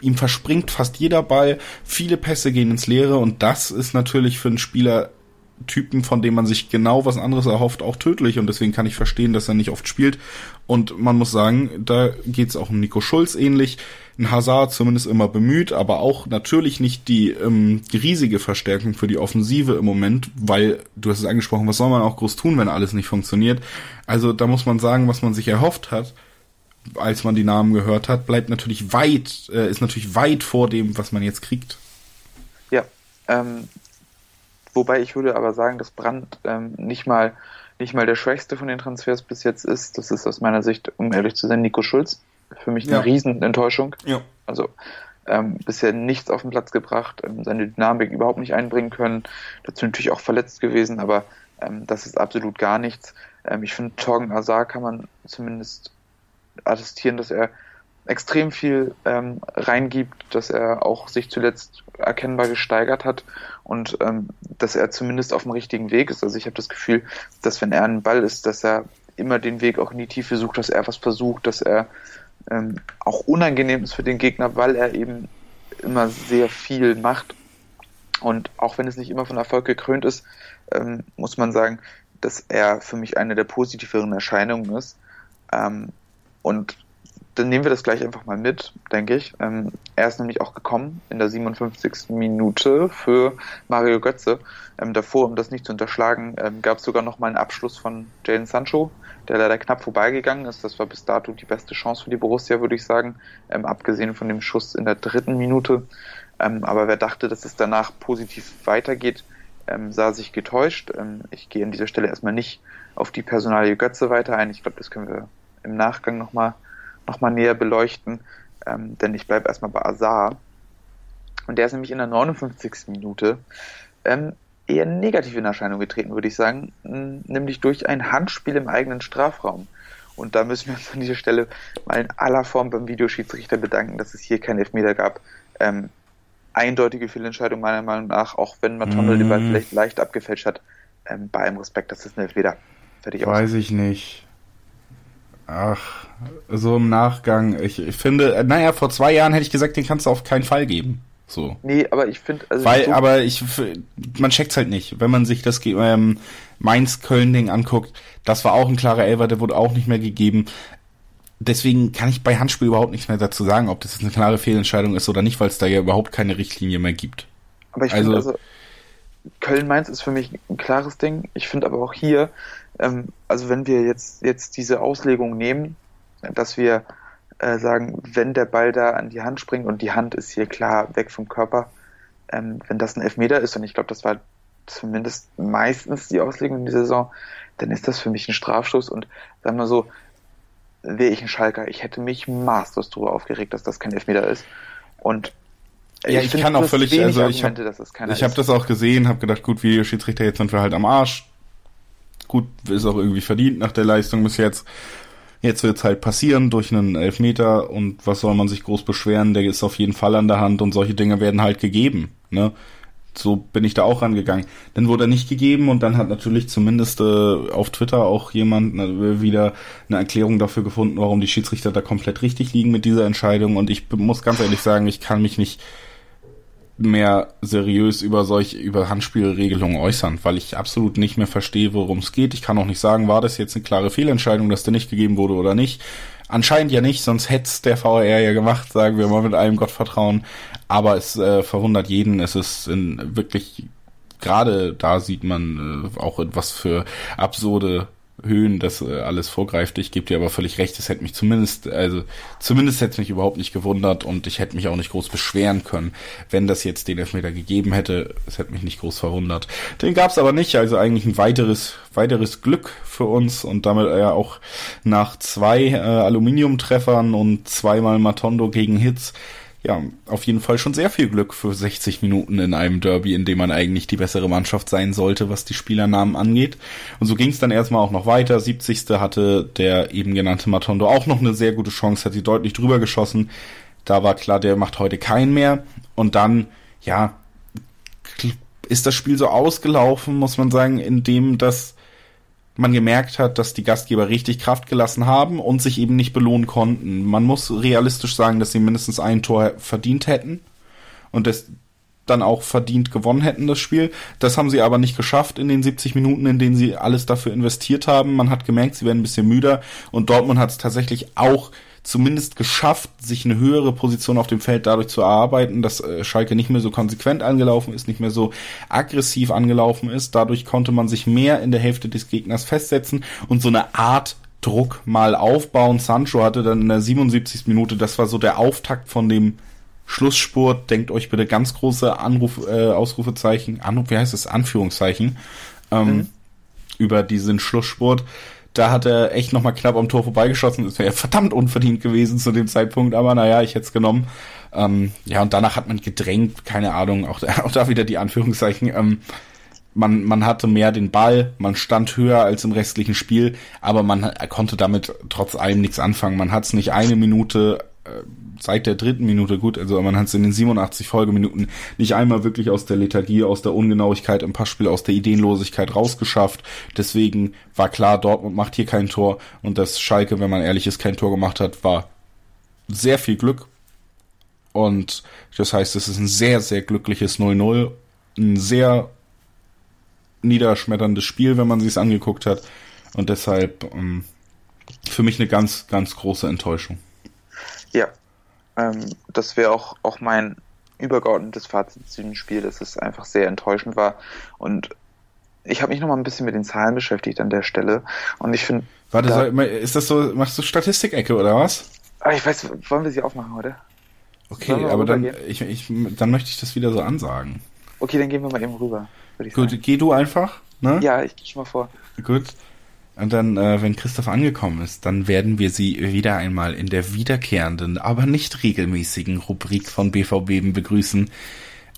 Ihm verspringt fast jeder Ball, viele Pässe gehen ins Leere und das ist natürlich für einen Spieler Typen, von dem man sich genau was anderes erhofft, auch tödlich und deswegen kann ich verstehen, dass er nicht oft spielt und man muss sagen, da geht's auch um Nico Schulz ähnlich. Ein Hazard zumindest immer bemüht, aber auch natürlich nicht die ähm, riesige Verstärkung für die Offensive im Moment, weil du hast es angesprochen, was soll man auch groß tun, wenn alles nicht funktioniert. Also da muss man sagen, was man sich erhofft hat als man die Namen gehört hat, bleibt natürlich weit, äh, ist natürlich weit vor dem, was man jetzt kriegt. Ja, ähm, wobei ich würde aber sagen, dass Brand ähm, nicht mal nicht mal der schwächste von den Transfers bis jetzt ist. Das ist aus meiner Sicht, um ehrlich zu sein, Nico Schulz. Für mich eine ja. Riesenenttäuschung. Ja. Also ähm, bisher nichts auf den Platz gebracht, ähm, seine Dynamik überhaupt nicht einbringen können. Dazu natürlich auch verletzt gewesen, aber ähm, das ist absolut gar nichts. Ähm, ich finde, Torgen Azar kann man zumindest attestieren, dass er extrem viel ähm, reingibt, dass er auch sich zuletzt erkennbar gesteigert hat und ähm, dass er zumindest auf dem richtigen Weg ist. Also ich habe das Gefühl, dass wenn er ein Ball ist, dass er immer den Weg auch in die Tiefe sucht, dass er was versucht, dass er ähm, auch unangenehm ist für den Gegner, weil er eben immer sehr viel macht. Und auch wenn es nicht immer von Erfolg gekrönt ist, ähm, muss man sagen, dass er für mich eine der positiveren Erscheinungen ist. Ähm, und dann nehmen wir das gleich einfach mal mit, denke ich. Ähm, er ist nämlich auch gekommen in der 57. Minute für Mario Götze. Ähm, davor, um das nicht zu unterschlagen, ähm, gab es sogar noch mal einen Abschluss von Jalen Sancho, der leider knapp vorbeigegangen ist. Das war bis dato die beste Chance für die Borussia, würde ich sagen, ähm, abgesehen von dem Schuss in der dritten Minute. Ähm, aber wer dachte, dass es danach positiv weitergeht, ähm, sah sich getäuscht. ich gehe an dieser Stelle erstmal nicht auf die Personalie Götze weiter ein. Ich glaube, das können wir im Nachgang nochmal mal nochmal näher beleuchten, ähm, denn ich bleibe erstmal bei Azar. Und der ist nämlich in der 59. Minute ähm, eher negativ in Erscheinung getreten, würde ich sagen, nämlich durch ein Handspiel im eigenen Strafraum. Und da müssen wir uns an dieser Stelle mal in aller Form beim Videoschiedsrichter bedanken, dass es hier keinen Elfmeter gab. Ähm, eindeutige Fehlentscheidung meiner Meinung nach, auch wenn Matondo mm. den Ball vielleicht leicht abgefälscht hat. Ähm, bei allem Respekt, das ist ein Elfmeter. Fertig Weiß aus. ich nicht. Ach, so im Nachgang. Ich, ich finde, äh, naja, vor zwei Jahren hätte ich gesagt, den kannst du auf keinen Fall geben. So. Nee, aber ich finde, also weil, so aber ich, man checkt's halt nicht, wenn man sich das ähm, Mainz-Köln-Ding anguckt. Das war auch ein klarer Elfer, der wurde auch nicht mehr gegeben. Deswegen kann ich bei Handspiel überhaupt nichts mehr dazu sagen, ob das eine klare Fehlentscheidung ist oder nicht, weil es da ja überhaupt keine Richtlinie mehr gibt. Aber ich also, finde, also Köln-Mainz ist für mich ein klares Ding. Ich finde aber auch hier, ähm, also wenn wir jetzt, jetzt diese Auslegung nehmen, dass wir äh, sagen, wenn der Ball da an die Hand springt und die Hand ist hier klar weg vom Körper, ähm, wenn das ein Elfmeter ist, und ich glaube, das war zumindest meistens die Auslegung in dieser Saison, dann ist das für mich ein Strafstoß und sagen wir so, wäre ich ein Schalker, ich hätte mich maßlos darüber aufgeregt, dass das kein Elfmeter ist. Und ja, ich, ich kann auch völlig, also ich habe hab das auch gesehen, habe gedacht, gut, Videoschiedsrichter, jetzt sind wir halt am Arsch, Gut, ist auch irgendwie verdient nach der Leistung bis jetzt. Jetzt wird's halt passieren durch einen Elfmeter und was soll man sich groß beschweren? Der ist auf jeden Fall an der Hand und solche Dinge werden halt gegeben. Ne? So bin ich da auch rangegangen. Dann wurde er nicht gegeben und dann hat natürlich zumindest äh, auf Twitter auch jemand äh, wieder eine Erklärung dafür gefunden, warum die Schiedsrichter da komplett richtig liegen mit dieser Entscheidung. Und ich muss ganz ehrlich sagen, ich kann mich nicht mehr seriös über solche, über Handspielregelungen äußern, weil ich absolut nicht mehr verstehe, worum es geht. Ich kann auch nicht sagen, war das jetzt eine klare Fehlentscheidung, dass der nicht gegeben wurde oder nicht. Anscheinend ja nicht, sonst hätte der VR ja gemacht, sagen wir mal mit allem Gottvertrauen. Aber es äh, verwundert jeden. Es ist in wirklich gerade da sieht man äh, auch was für absurde Höhen das äh, alles vorgreift. Ich gebe dir aber völlig recht, es hätte mich zumindest, also zumindest hätte es mich überhaupt nicht gewundert und ich hätte mich auch nicht groß beschweren können, wenn das jetzt den Elfmeter gegeben hätte. Es hätte mich nicht groß verwundert. Den gab es aber nicht, also eigentlich ein weiteres, weiteres Glück für uns und damit ja auch nach zwei äh, Aluminiumtreffern und zweimal Matondo gegen Hits ja, auf jeden Fall schon sehr viel Glück für 60 Minuten in einem Derby, in dem man eigentlich die bessere Mannschaft sein sollte, was die Spielernamen angeht. Und so ging es dann erstmal auch noch weiter. 70. hatte der eben genannte Matondo auch noch eine sehr gute Chance, hat sie deutlich drüber geschossen. Da war klar, der macht heute keinen mehr. Und dann, ja, ist das Spiel so ausgelaufen, muss man sagen, indem das man gemerkt hat, dass die Gastgeber richtig Kraft gelassen haben und sich eben nicht belohnen konnten. Man muss realistisch sagen, dass sie mindestens ein Tor verdient hätten und das dann auch verdient gewonnen hätten, das Spiel. Das haben sie aber nicht geschafft in den 70 Minuten, in denen sie alles dafür investiert haben. Man hat gemerkt, sie werden ein bisschen müder und Dortmund hat es tatsächlich auch zumindest geschafft, sich eine höhere Position auf dem Feld dadurch zu erarbeiten, dass äh, Schalke nicht mehr so konsequent angelaufen ist, nicht mehr so aggressiv angelaufen ist. Dadurch konnte man sich mehr in der Hälfte des Gegners festsetzen und so eine Art Druck mal aufbauen. Sancho hatte dann in der 77. Minute, das war so der Auftakt von dem Schlussspurt. Denkt euch bitte ganz große Anruf, äh, Ausrufezeichen, Anruf, wie heißt es, Anführungszeichen, ähm, mhm. über diesen Schlussspurt da hat er echt nochmal knapp am Tor vorbeigeschossen. Das wäre verdammt unverdient gewesen zu dem Zeitpunkt, aber naja, ich hätte es genommen. Ähm, ja, und danach hat man gedrängt, keine Ahnung, auch, auch da wieder die Anführungszeichen. Ähm, man, man hatte mehr den Ball, man stand höher als im restlichen Spiel, aber man konnte damit trotz allem nichts anfangen. Man hat es nicht eine Minute seit der dritten Minute gut, also man hat es in den 87 Folgeminuten nicht einmal wirklich aus der Lethargie, aus der Ungenauigkeit im Passspiel, aus der Ideenlosigkeit rausgeschafft. Deswegen war klar, Dortmund macht hier kein Tor und dass Schalke, wenn man ehrlich ist, kein Tor gemacht hat, war sehr viel Glück. Und das heißt, es ist ein sehr, sehr glückliches 0-0. Ein sehr niederschmetterndes Spiel, wenn man sich es angeguckt hat. Und deshalb ähm, für mich eine ganz, ganz große Enttäuschung. Ja, ähm, das wäre auch, auch mein übergeordnetes Fazit zu dem Spiel, dass es einfach sehr enttäuschend war. Und ich habe mich noch mal ein bisschen mit den Zahlen beschäftigt an der Stelle. Und ich finde. Warte, da, soll, ist das so, machst du Statistikecke oder was? Ah, ich weiß, wollen wir sie aufmachen heute? Okay, aber dann, ich, ich, dann möchte ich das wieder so ansagen. Okay, dann gehen wir mal eben rüber. Gut, sagen. geh du einfach. Ne? Ja, ich gehe schon mal vor. Gut. Und dann, äh, wenn Christoph angekommen ist, dann werden wir sie wieder einmal in der wiederkehrenden, aber nicht regelmäßigen Rubrik von BVB begrüßen.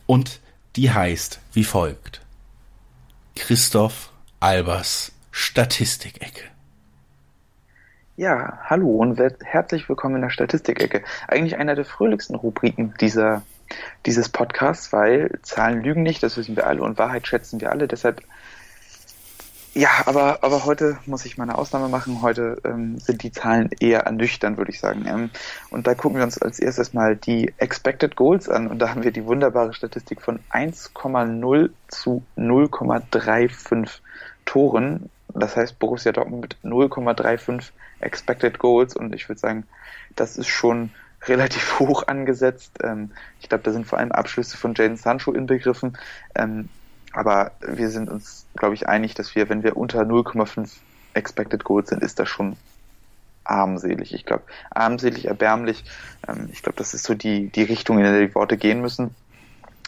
Und die heißt wie folgt. Christoph Albers Statistikecke. Ja, hallo und herzlich willkommen in der Statistikecke. Eigentlich einer der fröhlichsten Rubriken dieser, dieses Podcasts, weil Zahlen lügen nicht, das wissen wir alle und Wahrheit schätzen wir alle. Deshalb ja, aber, aber heute muss ich mal eine Ausnahme machen. Heute ähm, sind die Zahlen eher ernüchternd, würde ich sagen. Ähm, und da gucken wir uns als erstes mal die Expected Goals an. Und da haben wir die wunderbare Statistik von 1,0 zu 0,35 Toren. Das heißt Borussia Dortmund mit 0,35 Expected Goals. Und ich würde sagen, das ist schon relativ hoch angesetzt. Ähm, ich glaube, da sind vor allem Abschlüsse von Jaden Sancho inbegriffen. Ähm, aber wir sind uns, glaube ich, einig, dass wir, wenn wir unter 0,5 Expected Goals sind, ist das schon armselig. Ich glaube, armselig, erbärmlich. Ähm, ich glaube, das ist so die, die Richtung, in der die Worte gehen müssen.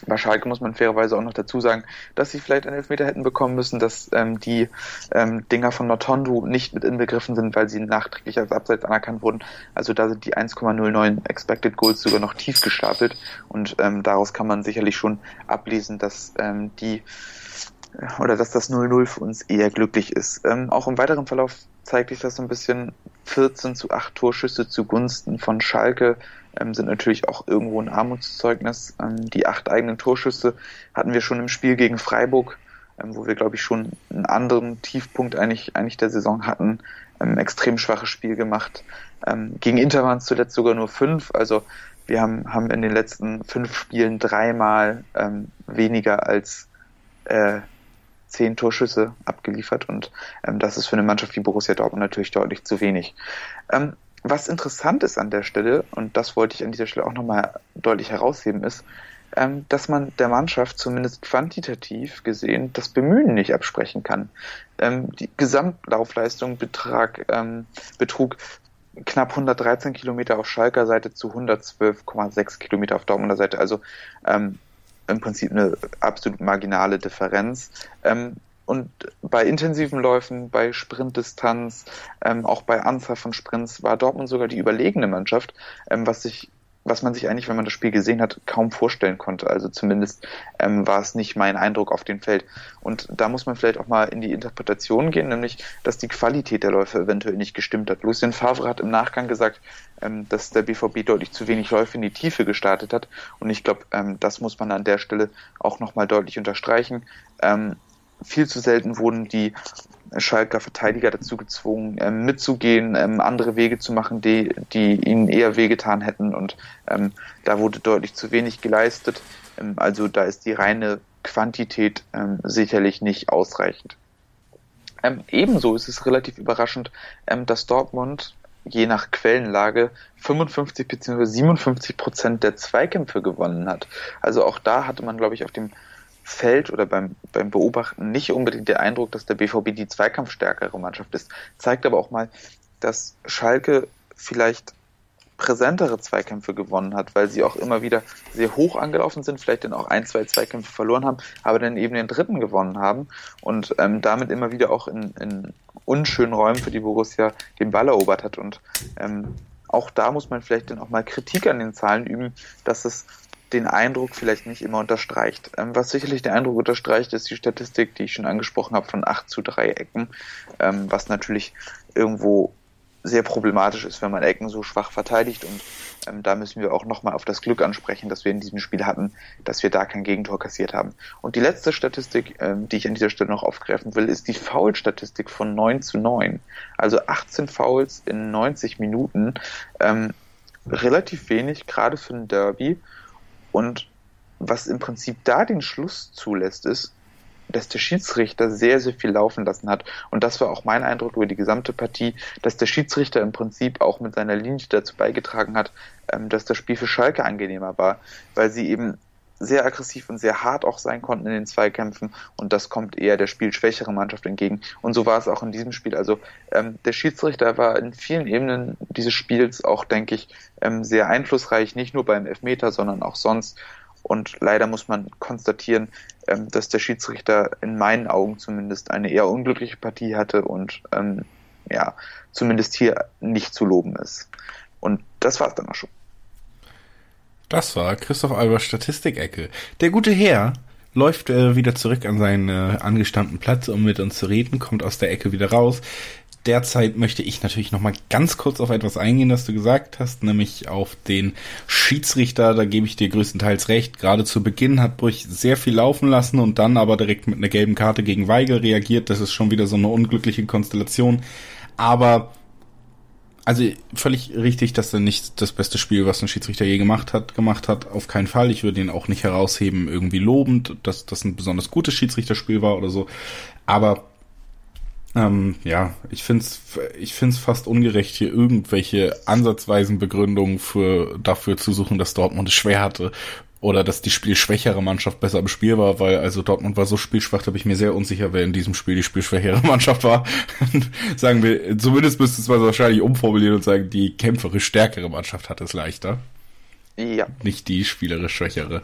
Bei Schalke muss man fairerweise auch noch dazu sagen, dass sie vielleicht einen Elfmeter hätten bekommen müssen, dass ähm, die ähm, Dinger von Notondu nicht mit inbegriffen sind, weil sie nachträglich als Abseits anerkannt wurden. Also da sind die 1,09 Expected Goals sogar noch tief gestapelt und ähm, daraus kann man sicherlich schon ablesen, dass ähm, die oder dass das 0-0 für uns eher glücklich ist. Ähm, auch im weiteren Verlauf zeigt sich das so ein bisschen 14 zu 8 Torschüsse zugunsten von Schalke ähm, sind natürlich auch irgendwo ein Armutszeugnis. Ähm, die acht eigenen Torschüsse hatten wir schon im Spiel gegen Freiburg, ähm, wo wir, glaube ich, schon einen anderen Tiefpunkt eigentlich, eigentlich der Saison hatten. Ähm, extrem schwaches Spiel gemacht. Ähm, gegen Inter waren es zuletzt sogar nur fünf. Also wir haben, haben in den letzten fünf Spielen dreimal ähm, weniger als äh, zehn Torschüsse abgeliefert und ähm, das ist für eine Mannschaft wie Borussia Dortmund natürlich deutlich zu wenig. Ähm, was interessant ist an der Stelle, und das wollte ich an dieser Stelle auch nochmal deutlich herausheben, ist, ähm, dass man der Mannschaft zumindest quantitativ gesehen das Bemühen nicht absprechen kann. Ähm, die Gesamtlaufleistung betrag, ähm, betrug knapp 113 Kilometer auf Schalker Seite zu 112,6 Kilometer auf Dortmunder Seite. Also ähm, im Prinzip eine absolut marginale Differenz. Ähm, und bei intensiven Läufen, bei Sprintdistanz, ähm, auch bei Anzahl von Sprints war Dortmund sogar die überlegene Mannschaft, ähm, was sich was man sich eigentlich, wenn man das Spiel gesehen hat, kaum vorstellen konnte. Also zumindest ähm, war es nicht mein Eindruck auf dem Feld. Und da muss man vielleicht auch mal in die Interpretation gehen, nämlich, dass die Qualität der Läufe eventuell nicht gestimmt hat. Lucien Favre hat im Nachgang gesagt, ähm, dass der BVB deutlich zu wenig Läufe in die Tiefe gestartet hat. Und ich glaube, ähm, das muss man an der Stelle auch nochmal deutlich unterstreichen. Ähm, viel zu selten wurden die Schalker Verteidiger dazu gezwungen, ähm, mitzugehen, ähm, andere Wege zu machen, die, die ihnen eher wehgetan hätten. Und ähm, da wurde deutlich zu wenig geleistet. Ähm, also da ist die reine Quantität ähm, sicherlich nicht ausreichend. Ähm, ebenso ist es relativ überraschend, dass Dortmund je nach Quellenlage 55 bzw. 57 Prozent der Zweikämpfe gewonnen hat. Also auch da hatte man, glaube ich, auf dem Feld oder beim, beim Beobachten nicht unbedingt der Eindruck, dass der BVB die zweikampfstärkere Mannschaft ist. Zeigt aber auch mal, dass Schalke vielleicht präsentere Zweikämpfe gewonnen hat, weil sie auch immer wieder sehr hoch angelaufen sind, vielleicht dann auch ein, zwei Zweikämpfe verloren haben, aber dann eben den dritten gewonnen haben und ähm, damit immer wieder auch in, in unschönen Räumen für die Borussia den Ball erobert hat und ähm, auch da muss man vielleicht dann auch mal Kritik an den Zahlen üben, dass es den Eindruck vielleicht nicht immer unterstreicht. Ähm, was sicherlich den Eindruck unterstreicht, ist die Statistik, die ich schon angesprochen habe, von 8 zu 3 Ecken, ähm, was natürlich irgendwo sehr problematisch ist, wenn man Ecken so schwach verteidigt. Und ähm, da müssen wir auch nochmal auf das Glück ansprechen, dass wir in diesem Spiel hatten, dass wir da kein Gegentor kassiert haben. Und die letzte Statistik, ähm, die ich an dieser Stelle noch aufgreifen will, ist die Foul-Statistik von 9 zu 9. Also 18 Fouls in 90 Minuten. Ähm, relativ wenig, gerade für ein Derby. Und was im Prinzip da den Schluss zulässt, ist, dass der Schiedsrichter sehr, sehr viel laufen lassen hat. Und das war auch mein Eindruck über die gesamte Partie, dass der Schiedsrichter im Prinzip auch mit seiner Linie dazu beigetragen hat, ähm, dass das Spiel für Schalke angenehmer war, weil sie eben sehr aggressiv und sehr hart auch sein konnten in den Zweikämpfen und das kommt eher der spielschwächere Mannschaft entgegen. Und so war es auch in diesem Spiel. Also ähm, der Schiedsrichter war in vielen Ebenen dieses Spiels auch, denke ich, ähm, sehr einflussreich, nicht nur beim Elfmeter, sondern auch sonst. Und leider muss man konstatieren, ähm, dass der Schiedsrichter in meinen Augen zumindest eine eher unglückliche Partie hatte und ähm, ja, zumindest hier nicht zu loben ist. Und das war es dann auch schon. Das war Christoph Albers Statistikecke. Der gute Herr läuft äh, wieder zurück an seinen äh, angestammten Platz, um mit uns zu reden, kommt aus der Ecke wieder raus derzeit möchte ich natürlich noch mal ganz kurz auf etwas eingehen, das du gesagt hast, nämlich auf den Schiedsrichter. Da gebe ich dir größtenteils recht. Gerade zu Beginn hat Brüch sehr viel laufen lassen und dann aber direkt mit einer gelben Karte gegen Weigel reagiert. Das ist schon wieder so eine unglückliche Konstellation. Aber also völlig richtig, dass er nicht das beste Spiel, was ein Schiedsrichter je gemacht hat, gemacht hat. Auf keinen Fall. Ich würde ihn auch nicht herausheben, irgendwie lobend, dass das ein besonders gutes Schiedsrichterspiel war oder so. Aber ähm, ja, ich find's, ich find's fast ungerecht, hier irgendwelche ansatzweisen Begründungen für, dafür zu suchen, dass Dortmund es schwer hatte oder dass die spielschwächere Mannschaft besser im Spiel war, weil also Dortmund war so spielschwach, da bin ich mir sehr unsicher, wer in diesem Spiel die spielschwächere Mannschaft war. sagen wir, zumindest müsste es wahrscheinlich umformulieren und sagen, die kämpferisch stärkere Mannschaft hat es leichter. Ja. Nicht die spielerisch schwächere.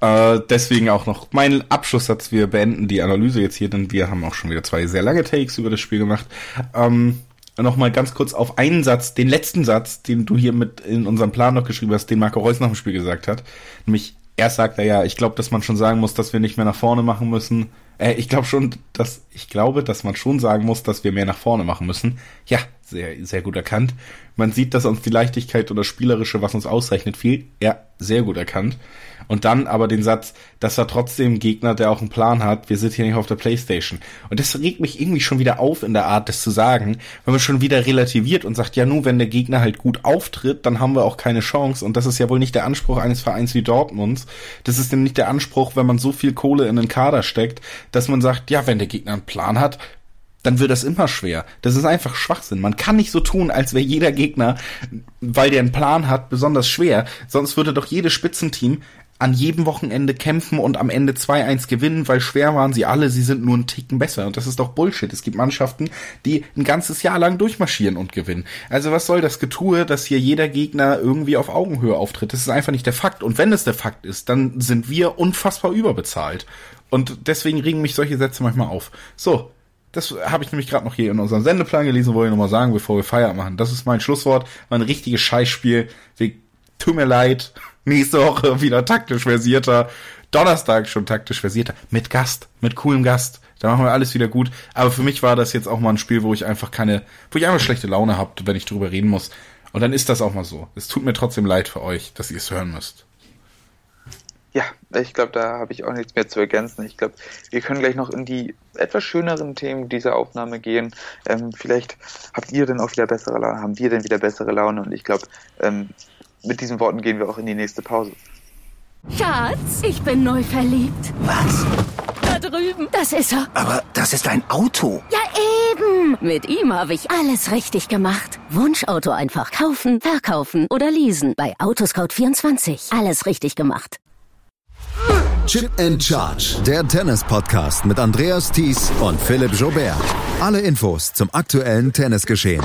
Äh, deswegen auch noch mein Abschlusssatz. Wir beenden die Analyse jetzt hier, denn wir haben auch schon wieder zwei sehr lange Takes über das Spiel gemacht. Ähm, Nochmal ganz kurz auf einen Satz, den letzten Satz, den du hier mit in unserem Plan noch geschrieben hast, den Marco Reus nach dem Spiel gesagt hat. Nämlich, er sagt er ja, ich glaube, dass man schon sagen muss, dass wir nicht mehr nach vorne machen müssen. Äh, ich glaube schon, dass, ich glaube, dass man schon sagen muss, dass wir mehr nach vorne machen müssen. Ja, sehr, sehr gut erkannt. Man sieht, dass uns die Leichtigkeit oder Spielerische, was uns auszeichnet, fehlt. Ja, sehr gut erkannt. Und dann aber den Satz, das war trotzdem ein Gegner, der auch einen Plan hat, wir sind hier nicht auf der Playstation. Und das regt mich irgendwie schon wieder auf in der Art, das zu sagen, wenn man schon wieder relativiert und sagt, ja nun, wenn der Gegner halt gut auftritt, dann haben wir auch keine Chance. Und das ist ja wohl nicht der Anspruch eines Vereins wie Dortmunds. Das ist nämlich der Anspruch, wenn man so viel Kohle in den Kader steckt, dass man sagt, ja, wenn der Gegner einen Plan hat, dann wird das immer schwer. Das ist einfach Schwachsinn. Man kann nicht so tun, als wäre jeder Gegner, weil der einen Plan hat, besonders schwer. Sonst würde doch jedes Spitzenteam an jedem Wochenende kämpfen und am Ende 2-1 gewinnen, weil schwer waren sie alle, sie sind nur einen Ticken besser. Und das ist doch Bullshit. Es gibt Mannschaften, die ein ganzes Jahr lang durchmarschieren und gewinnen. Also was soll das Getue, dass hier jeder Gegner irgendwie auf Augenhöhe auftritt? Das ist einfach nicht der Fakt. Und wenn es der Fakt ist, dann sind wir unfassbar überbezahlt. Und deswegen regen mich solche Sätze manchmal auf. So, das habe ich nämlich gerade noch hier in unserem Sendeplan gelesen, wollte ich nochmal sagen, bevor wir Feier machen. Das ist mein Schlusswort. War ein richtiges Scheißspiel. Tut mir leid. Nächste Woche wieder taktisch versierter. Donnerstag schon taktisch versierter. Mit Gast. Mit coolem Gast. Da machen wir alles wieder gut. Aber für mich war das jetzt auch mal ein Spiel, wo ich einfach keine, wo ich einfach schlechte Laune habe, wenn ich drüber reden muss. Und dann ist das auch mal so. Es tut mir trotzdem leid für euch, dass ihr es hören müsst. Ja, ich glaube, da habe ich auch nichts mehr zu ergänzen. Ich glaube, wir können gleich noch in die etwas schöneren Themen dieser Aufnahme gehen. Ähm, vielleicht habt ihr denn auch wieder bessere Laune, haben wir denn wieder bessere Laune und ich glaube, ähm, mit diesen Worten gehen wir auch in die nächste Pause. Schatz, ich bin neu verliebt. Was? Da drüben. Das ist er. Aber das ist ein Auto. Ja, eben. Mit ihm habe ich alles richtig gemacht. Wunschauto einfach kaufen, verkaufen oder leasen. Bei Autoscout24. Alles richtig gemacht. Chip and Charge. Der Tennis-Podcast mit Andreas Thies und Philipp Jobert. Alle Infos zum aktuellen Tennisgeschehen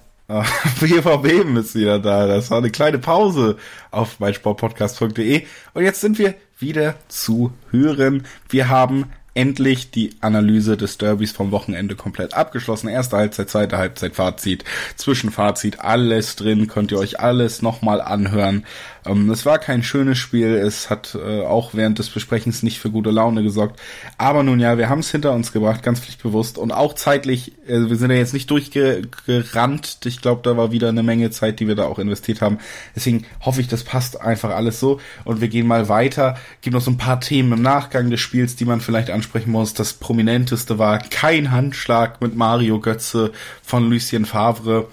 BVB ist wieder da. Das war eine kleine Pause auf meinsportpodcast.de. Und jetzt sind wir wieder zu hören. Wir haben endlich die Analyse des Derbys vom Wochenende komplett abgeschlossen. Erste Halbzeit, zweite Halbzeit, Fazit, Zwischenfazit, alles drin, könnt ihr euch alles nochmal anhören. Ähm, es war kein schönes Spiel, es hat äh, auch während des Besprechens nicht für gute Laune gesorgt. Aber nun ja, wir haben es hinter uns gebracht, ganz pflichtbewusst und auch zeitlich, äh, wir sind ja jetzt nicht durchgerannt. Ich glaube, da war wieder eine Menge Zeit, die wir da auch investiert haben. Deswegen hoffe ich, das passt einfach alles so. Und wir gehen mal weiter. Gibt noch so ein paar Themen im Nachgang des Spiels, die man vielleicht ansprechen muss. Das prominenteste war kein Handschlag mit Mario Götze von Lucien Favre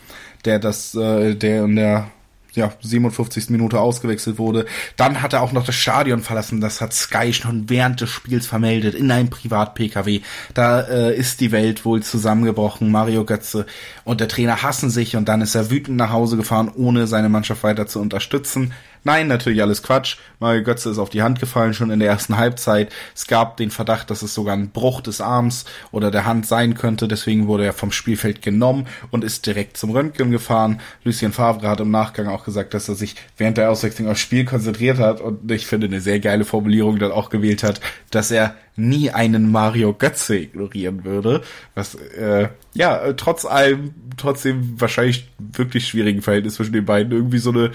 der das, äh, der in der ja, 57. Minute ausgewechselt wurde. Dann hat er auch noch das Stadion verlassen. Das hat Sky schon während des Spiels vermeldet in einem Privat-PKW. Da äh, ist die Welt wohl zusammengebrochen. Mario Götze und der Trainer hassen sich und dann ist er wütend nach Hause gefahren, ohne seine Mannschaft weiter zu unterstützen. Nein, natürlich alles Quatsch. Mario Götze ist auf die Hand gefallen schon in der ersten Halbzeit. Es gab den Verdacht, dass es sogar ein Bruch des Arms oder der Hand sein könnte. Deswegen wurde er vom Spielfeld genommen und ist direkt zum Röntgen gefahren. Lucien Favre hat im Nachgang auch gesagt, dass er sich während der Auswechslung aufs Spiel konzentriert hat und ich finde eine sehr geile Formulierung dann auch gewählt hat, dass er nie einen Mario Götze ignorieren würde, was äh, ja trotz allem trotzdem wahrscheinlich wirklich schwierigen Verhältnis zwischen den beiden irgendwie so eine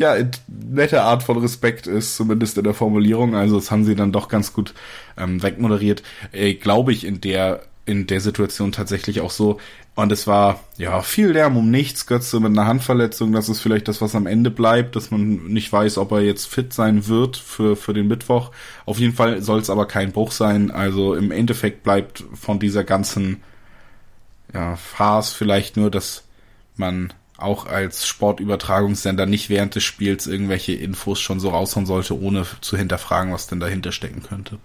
ja, nette Art von Respekt ist, zumindest in der Formulierung. Also das haben sie dann doch ganz gut ähm, wegmoderiert. Äh, Glaube ich in der in der Situation tatsächlich auch so. Und es war ja viel Lärm um nichts. Götze mit einer Handverletzung, das ist vielleicht das, was am Ende bleibt, dass man nicht weiß, ob er jetzt fit sein wird für, für den Mittwoch. Auf jeden Fall soll es aber kein Bruch sein. Also im Endeffekt bleibt von dieser ganzen ja, Farce vielleicht nur, dass man auch als Sportübertragungssender nicht während des Spiels irgendwelche Infos schon so raushauen sollte, ohne zu hinterfragen, was denn dahinter stecken könnte.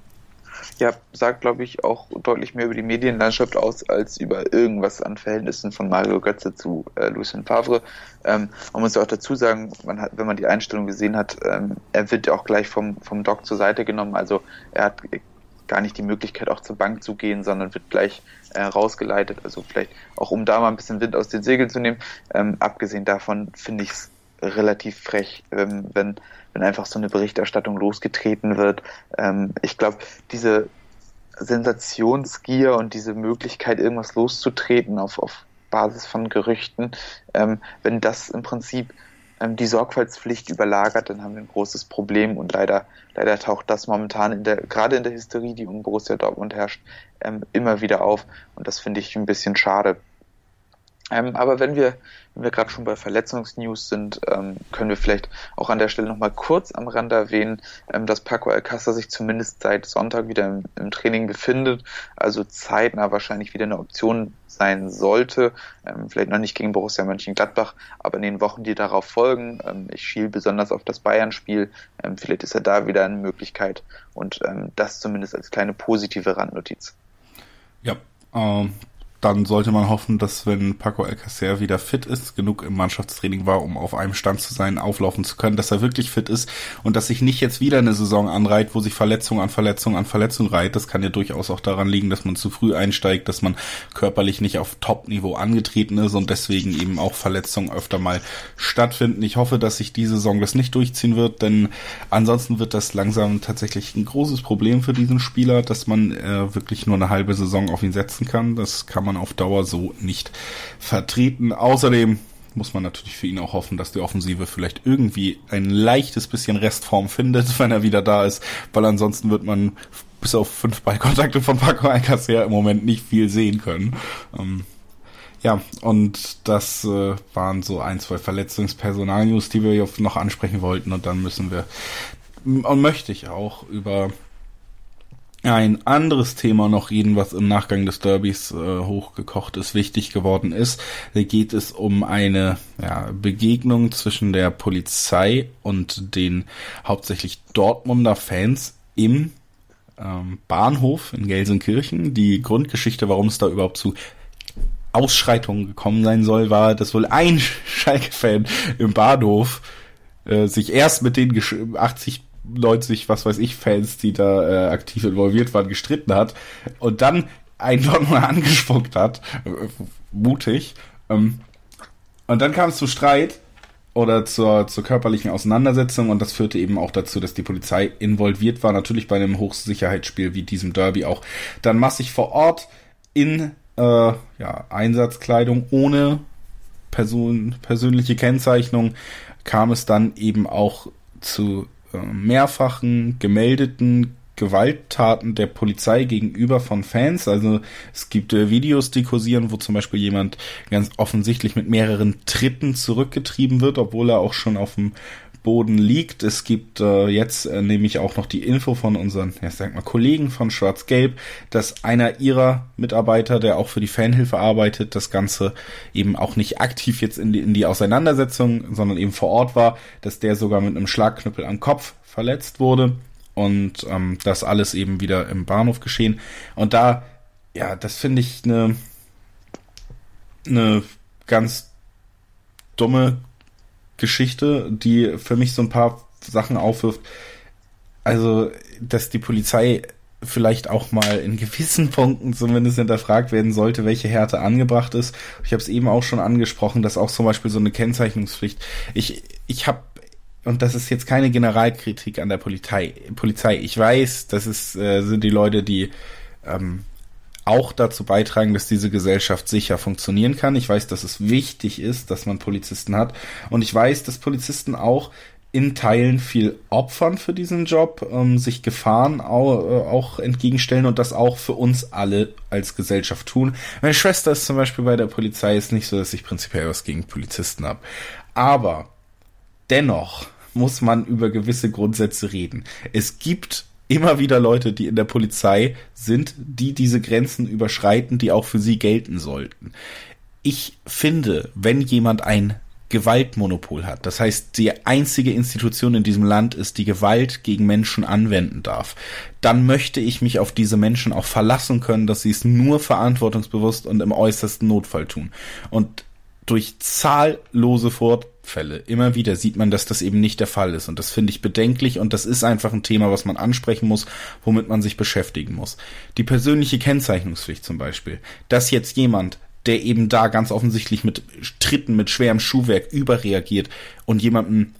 Ja, sagt, glaube ich, auch deutlich mehr über die Medienlandschaft aus, als über irgendwas an Verhältnissen von Mario Götze zu äh, Lucien Favre. Ähm, man muss ja auch dazu sagen, man hat, wenn man die Einstellung gesehen hat, ähm, er wird ja auch gleich vom, vom Doc zur Seite genommen. Also er hat gar nicht die Möglichkeit, auch zur Bank zu gehen, sondern wird gleich äh, rausgeleitet. Also vielleicht auch, um da mal ein bisschen Wind aus den Segeln zu nehmen. Ähm, abgesehen davon finde ich es relativ frech, ähm, wenn, wenn einfach so eine Berichterstattung losgetreten wird. Ähm, ich glaube, diese Sensationsgier und diese Möglichkeit, irgendwas loszutreten auf, auf Basis von Gerüchten, ähm, wenn das im Prinzip die Sorgfaltspflicht überlagert, dann haben wir ein großes Problem und leider, leider taucht das momentan in der, gerade in der Hysterie, die um Borussia Dortmund herrscht, ähm, immer wieder auf und das finde ich ein bisschen schade. Ähm, aber wenn wir, wenn wir gerade schon bei Verletzungsnews sind, ähm, können wir vielleicht auch an der Stelle nochmal kurz am Rand erwähnen, ähm, dass Paco Alcázar sich zumindest seit Sonntag wieder im, im, Training befindet, also zeitnah wahrscheinlich wieder eine Option sein sollte, ähm, vielleicht noch nicht gegen Borussia Mönchengladbach, aber in den Wochen, die darauf folgen, ähm, ich schiel besonders auf das Bayern-Spiel, ähm, vielleicht ist er da wieder eine Möglichkeit und das zumindest als kleine positive Randnotiz. Ja, ähm, dann sollte man hoffen, dass wenn Paco Alcacer wieder fit ist, genug im Mannschaftstraining war, um auf einem Stand zu sein, auflaufen zu können, dass er wirklich fit ist und dass sich nicht jetzt wieder eine Saison anreiht, wo sich Verletzung an Verletzung an Verletzung reiht. Das kann ja durchaus auch daran liegen, dass man zu früh einsteigt, dass man körperlich nicht auf Top-Niveau angetreten ist und deswegen eben auch Verletzungen öfter mal stattfinden. Ich hoffe, dass sich die Saison das nicht durchziehen wird, denn ansonsten wird das langsam tatsächlich ein großes Problem für diesen Spieler, dass man äh, wirklich nur eine halbe Saison auf ihn setzen kann. Das kann man man auf Dauer so nicht vertreten. Außerdem muss man natürlich für ihn auch hoffen, dass die Offensive vielleicht irgendwie ein leichtes bisschen Restform findet, wenn er wieder da ist, weil ansonsten wird man bis auf fünf Ballkontakte von Paco Alcacer im Moment nicht viel sehen können. Ähm, ja, und das äh, waren so ein, zwei Verletzungspersonal-News, die wir noch ansprechen wollten und dann müssen wir und möchte ich auch über ein anderes Thema noch reden, was im Nachgang des Derbys äh, hochgekocht ist, wichtig geworden ist. Da geht es um eine ja, Begegnung zwischen der Polizei und den hauptsächlich Dortmunder Fans im ähm, Bahnhof in Gelsenkirchen. Die Grundgeschichte, warum es da überhaupt zu Ausschreitungen gekommen sein soll, war, dass wohl ein Schalke-Fan im Bahnhof äh, sich erst mit den 80 90, was weiß ich, Fans, die da äh, aktiv involviert waren, gestritten hat und dann einen dort mal angespuckt hat, äh, mutig. Ähm, und dann kam es zu Streit oder zur, zur körperlichen Auseinandersetzung und das führte eben auch dazu, dass die Polizei involviert war, natürlich bei einem Hochsicherheitsspiel wie diesem Derby auch dann massig vor Ort in äh, ja, Einsatzkleidung ohne Person, persönliche Kennzeichnung kam es dann eben auch zu mehrfachen gemeldeten Gewalttaten der Polizei gegenüber von Fans. Also es gibt äh, Videos, die kursieren, wo zum Beispiel jemand ganz offensichtlich mit mehreren Tritten zurückgetrieben wird, obwohl er auch schon auf dem Boden liegt. Es gibt äh, jetzt äh, nämlich auch noch die Info von unseren, ja, sag mal, Kollegen von Schwarz-Gelb, dass einer ihrer Mitarbeiter, der auch für die Fanhilfe arbeitet, das Ganze eben auch nicht aktiv jetzt in die, in die Auseinandersetzung, sondern eben vor Ort war, dass der sogar mit einem Schlagknüppel am Kopf verletzt wurde und ähm, das alles eben wieder im Bahnhof geschehen. Und da, ja, das finde ich eine eine ganz dumme Geschichte, die für mich so ein paar Sachen aufwirft. Also, dass die Polizei vielleicht auch mal in gewissen Punkten zumindest hinterfragt werden sollte, welche Härte angebracht ist. Ich habe es eben auch schon angesprochen, dass auch zum Beispiel so eine Kennzeichnungspflicht. Ich ich habe und das ist jetzt keine Generalkritik an der Polizei. Polizei. Ich weiß, das ist äh, sind die Leute, die ähm, auch dazu beitragen, dass diese Gesellschaft sicher funktionieren kann. Ich weiß, dass es wichtig ist, dass man Polizisten hat. Und ich weiß, dass Polizisten auch in Teilen viel opfern für diesen Job, ähm, sich Gefahren auch, äh, auch entgegenstellen und das auch für uns alle als Gesellschaft tun. Meine Schwester ist zum Beispiel bei der Polizei, ist nicht so, dass ich prinzipiell was gegen Polizisten habe. Aber dennoch muss man über gewisse Grundsätze reden. Es gibt immer wieder Leute, die in der Polizei sind, die diese Grenzen überschreiten, die auch für sie gelten sollten. Ich finde, wenn jemand ein Gewaltmonopol hat, das heißt die einzige Institution in diesem Land ist, die Gewalt gegen Menschen anwenden darf, dann möchte ich mich auf diese Menschen auch verlassen können, dass sie es nur verantwortungsbewusst und im äußersten Notfall tun. Und durch zahllose Fort Fälle. Immer wieder sieht man, dass das eben nicht der Fall ist. Und das finde ich bedenklich und das ist einfach ein Thema, was man ansprechen muss, womit man sich beschäftigen muss. Die persönliche Kennzeichnungspflicht zum Beispiel. Dass jetzt jemand, der eben da ganz offensichtlich mit Tritten, mit schwerem Schuhwerk überreagiert und jemandem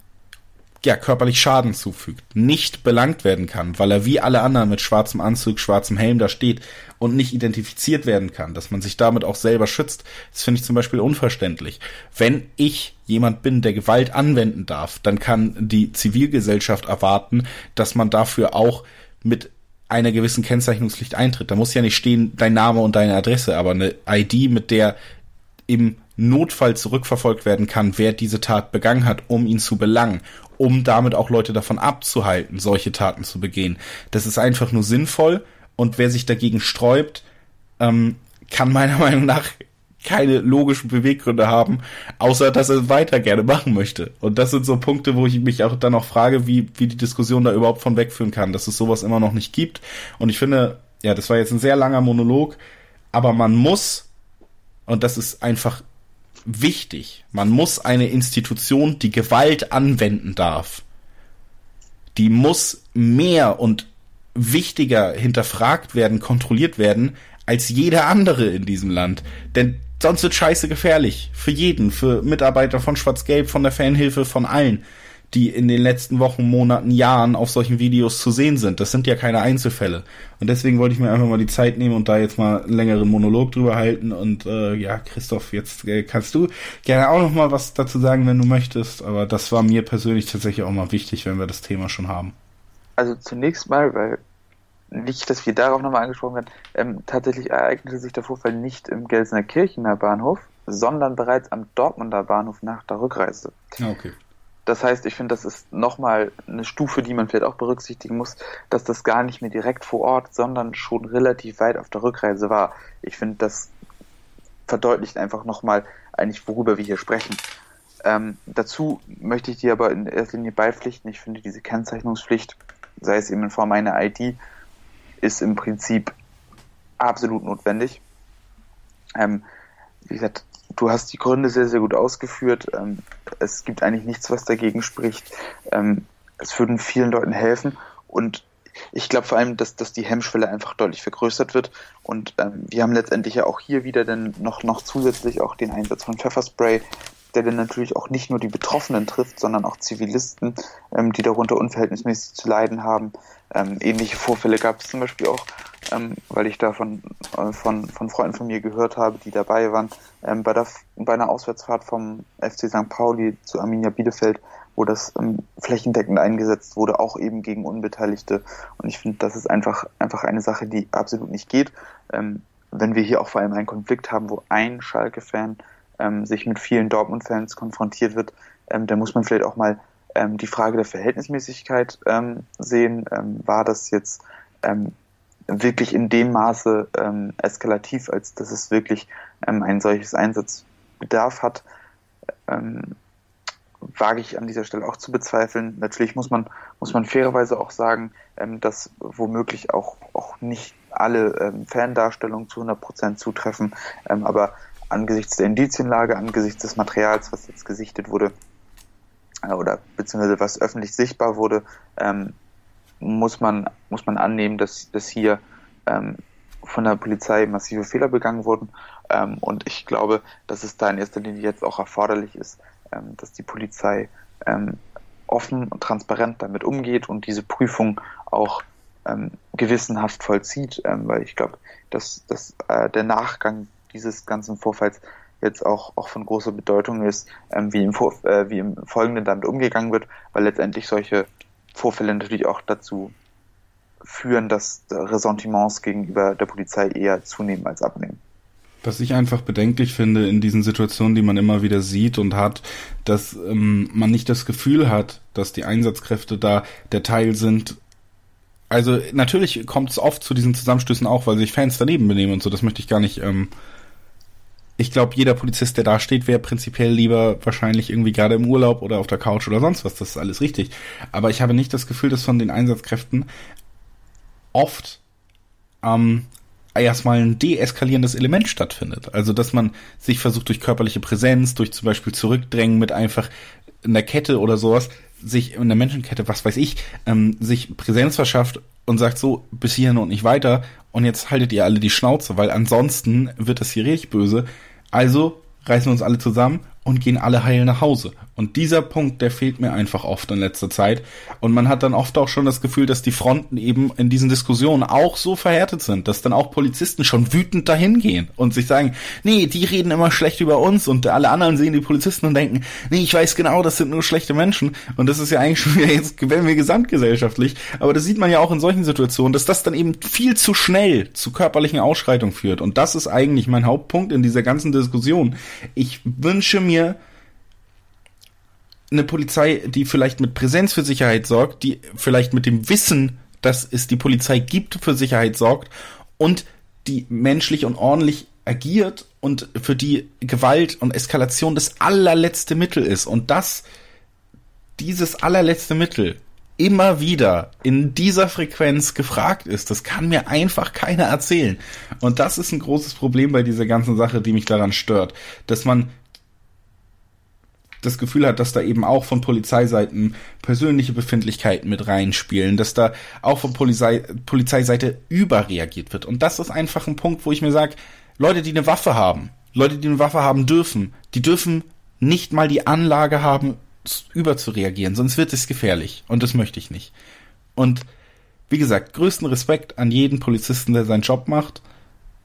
ja, körperlich Schaden zufügt, nicht belangt werden kann, weil er wie alle anderen mit schwarzem Anzug, schwarzem Helm da steht und nicht identifiziert werden kann, dass man sich damit auch selber schützt, das finde ich zum Beispiel unverständlich. Wenn ich jemand bin, der Gewalt anwenden darf, dann kann die Zivilgesellschaft erwarten, dass man dafür auch mit einer gewissen Kennzeichnungspflicht eintritt. Da muss ja nicht stehen dein Name und deine Adresse, aber eine ID, mit der im Notfall zurückverfolgt werden kann, wer diese Tat begangen hat, um ihn zu belangen um damit auch Leute davon abzuhalten, solche Taten zu begehen. Das ist einfach nur sinnvoll und wer sich dagegen sträubt, ähm, kann meiner Meinung nach keine logischen Beweggründe haben, außer dass er weiter gerne machen möchte. Und das sind so Punkte, wo ich mich auch dann auch frage, wie, wie die Diskussion da überhaupt von wegführen kann, dass es sowas immer noch nicht gibt. Und ich finde, ja, das war jetzt ein sehr langer Monolog, aber man muss, und das ist einfach wichtig. Man muss eine Institution, die Gewalt anwenden darf, die muss mehr und wichtiger hinterfragt werden, kontrolliert werden, als jeder andere in diesem Land. Denn sonst wird scheiße gefährlich. Für jeden, für Mitarbeiter von Schwarz-Gelb, von der Fanhilfe, von allen die in den letzten Wochen, Monaten, Jahren auf solchen Videos zu sehen sind. Das sind ja keine Einzelfälle. Und deswegen wollte ich mir einfach mal die Zeit nehmen und da jetzt mal einen längeren Monolog drüber halten. Und äh, ja, Christoph, jetzt äh, kannst du gerne auch noch mal was dazu sagen, wenn du möchtest. Aber das war mir persönlich tatsächlich auch mal wichtig, wenn wir das Thema schon haben. Also zunächst mal, weil nicht, dass wir darauf nochmal angesprochen werden, ähm, tatsächlich ereignete sich der Vorfall nicht im Gelsener Kirchener Bahnhof, sondern bereits am Dortmunder Bahnhof nach der Rückreise. Ah, okay. Das heißt, ich finde, das ist nochmal eine Stufe, die man vielleicht auch berücksichtigen muss, dass das gar nicht mehr direkt vor Ort, sondern schon relativ weit auf der Rückreise war. Ich finde, das verdeutlicht einfach nochmal eigentlich, worüber wir hier sprechen. Ähm, dazu möchte ich dir aber in erster Linie beipflichten. Ich finde, diese Kennzeichnungspflicht, sei es eben in Form einer ID, ist im Prinzip absolut notwendig. Ähm, wie gesagt, du hast die Gründe sehr, sehr gut ausgeführt. Ähm, es gibt eigentlich nichts, was dagegen spricht. Ähm, es würden vielen Leuten helfen und ich glaube vor allem, dass, dass die Hemmschwelle einfach deutlich vergrößert wird. Und ähm, wir haben letztendlich ja auch hier wieder dann noch, noch zusätzlich auch den Einsatz von Pfefferspray, der dann natürlich auch nicht nur die Betroffenen trifft, sondern auch Zivilisten, ähm, die darunter unverhältnismäßig zu leiden haben. Ähm, ähnliche Vorfälle gab es zum Beispiel auch, ähm, weil ich da von, äh, von, von Freunden von mir gehört habe, die dabei waren, ähm, bei, der, bei einer Auswärtsfahrt vom FC St. Pauli zu Arminia Bielefeld, wo das ähm, flächendeckend eingesetzt wurde, auch eben gegen Unbeteiligte. Und ich finde, das ist einfach, einfach eine Sache, die absolut nicht geht. Ähm, wenn wir hier auch vor allem einen Konflikt haben, wo ein Schalke-Fan ähm, sich mit vielen Dortmund-Fans konfrontiert wird, ähm, dann muss man vielleicht auch mal ähm, die Frage der Verhältnismäßigkeit ähm, sehen. Ähm, war das jetzt ähm, wirklich in dem Maße eskalativ, als dass es wirklich ein solches Einsatzbedarf hat? Wage ich an dieser Stelle auch zu bezweifeln. Natürlich muss man, muss man fairerweise auch sagen, dass womöglich auch, auch nicht alle Fandarstellungen zu 100 Prozent zutreffen, aber angesichts der Indizienlage, angesichts des Materials, was jetzt gesichtet wurde, äh, oder beziehungsweise was öffentlich sichtbar wurde, ähm, muss man, muss man annehmen, dass, dass hier ähm, von der Polizei massive Fehler begangen wurden. Ähm, und ich glaube, dass es da in erster Linie jetzt auch erforderlich ist, ähm, dass die Polizei ähm, offen und transparent damit umgeht und diese Prüfung auch ähm, gewissenhaft vollzieht, weil ich glaube, dass, dass äh, der Nachgang dieses ganzen Vorfalls jetzt auch, auch von großer Bedeutung ist, ähm, wie, im Vor äh, wie im Folgenden damit umgegangen wird, weil letztendlich solche Vorfälle natürlich auch dazu führen, dass Ressentiments gegenüber der Polizei eher zunehmen als abnehmen. Was ich einfach bedenklich finde in diesen Situationen, die man immer wieder sieht und hat, dass ähm, man nicht das Gefühl hat, dass die Einsatzkräfte da der Teil sind. Also natürlich kommt es oft zu diesen Zusammenstößen auch, weil sich Fans daneben benehmen und so. Das möchte ich gar nicht ähm, ich glaube, jeder Polizist, der da steht, wäre prinzipiell lieber wahrscheinlich irgendwie gerade im Urlaub oder auf der Couch oder sonst was. Das ist alles richtig. Aber ich habe nicht das Gefühl, dass von den Einsatzkräften oft ähm, erstmal ein deeskalierendes Element stattfindet. Also, dass man sich versucht, durch körperliche Präsenz, durch zum Beispiel Zurückdrängen mit einfach einer Kette oder sowas, sich in der Menschenkette, was weiß ich, ähm, sich Präsenz verschafft und sagt so, bis hierhin und nicht weiter und jetzt haltet ihr alle die Schnauze, weil ansonsten wird das hier richtig böse. Also reißen wir uns alle zusammen und gehen alle heil nach Hause. Und dieser Punkt, der fehlt mir einfach oft in letzter Zeit. Und man hat dann oft auch schon das Gefühl, dass die Fronten eben in diesen Diskussionen auch so verhärtet sind, dass dann auch Polizisten schon wütend dahin gehen und sich sagen, nee, die reden immer schlecht über uns und alle anderen sehen die Polizisten und denken, nee, ich weiß genau, das sind nur schlechte Menschen. Und das ist ja eigentlich schon wieder jetzt, wenn wir gesamtgesellschaftlich. Aber das sieht man ja auch in solchen Situationen, dass das dann eben viel zu schnell zu körperlichen Ausschreitungen führt. Und das ist eigentlich mein Hauptpunkt in dieser ganzen Diskussion. Ich wünsche mir, eine Polizei, die vielleicht mit Präsenz für Sicherheit sorgt, die vielleicht mit dem Wissen, dass es die Polizei gibt, für Sicherheit sorgt und die menschlich und ordentlich agiert und für die Gewalt und Eskalation das allerletzte Mittel ist und dass dieses allerletzte Mittel immer wieder in dieser Frequenz gefragt ist, das kann mir einfach keiner erzählen. Und das ist ein großes Problem bei dieser ganzen Sache, die mich daran stört, dass man das Gefühl hat, dass da eben auch von Polizeiseiten persönliche Befindlichkeiten mit reinspielen, dass da auch von Polizei, Polizeiseite überreagiert wird. Und das ist einfach ein Punkt, wo ich mir sage, Leute, die eine Waffe haben, Leute, die eine Waffe haben dürfen, die dürfen nicht mal die Anlage haben, überzureagieren, sonst wird es gefährlich. Und das möchte ich nicht. Und wie gesagt, größten Respekt an jeden Polizisten, der seinen Job macht,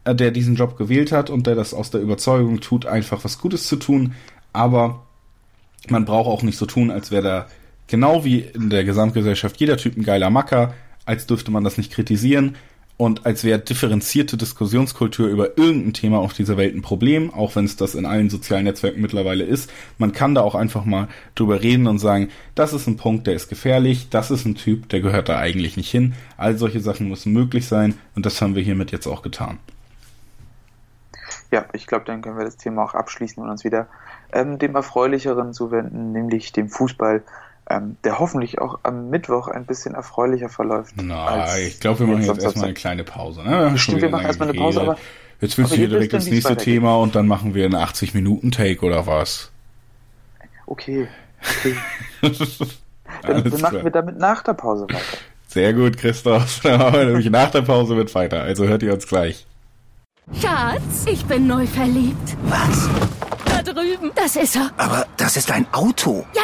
äh, der diesen Job gewählt hat und der das aus der Überzeugung tut, einfach was Gutes zu tun. Aber man braucht auch nicht so tun, als wäre da genau wie in der Gesamtgesellschaft jeder Typ ein geiler Macker, als dürfte man das nicht kritisieren und als wäre differenzierte Diskussionskultur über irgendein Thema auf dieser Welt ein Problem, auch wenn es das in allen sozialen Netzwerken mittlerweile ist. Man kann da auch einfach mal drüber reden und sagen, das ist ein Punkt, der ist gefährlich, das ist ein Typ, der gehört da eigentlich nicht hin. All solche Sachen müssen möglich sein und das haben wir hiermit jetzt auch getan. Ja, ich glaube, dann können wir das Thema auch abschließen und uns wieder ähm, dem Erfreulicheren zuwenden, nämlich dem Fußball, ähm, der hoffentlich auch am Mittwoch ein bisschen erfreulicher verläuft. Na, ich glaube, wir machen jetzt erstmal eine kleine Pause. Ne? Stimmt, wir machen erstmal eine Pause, aber. Jetzt willst du hier direkt ins nächste Thema und dann machen wir einen 80-Minuten-Take oder was? Okay. okay. Dann, dann machen wir damit nach der Pause weiter. Sehr gut, Christoph. Dann machen wir nämlich nach der Pause mit weiter. Also hört ihr uns gleich. Schatz, ich bin neu verliebt. Was? Drüben. Das ist er. Aber das ist ein Auto. Ja,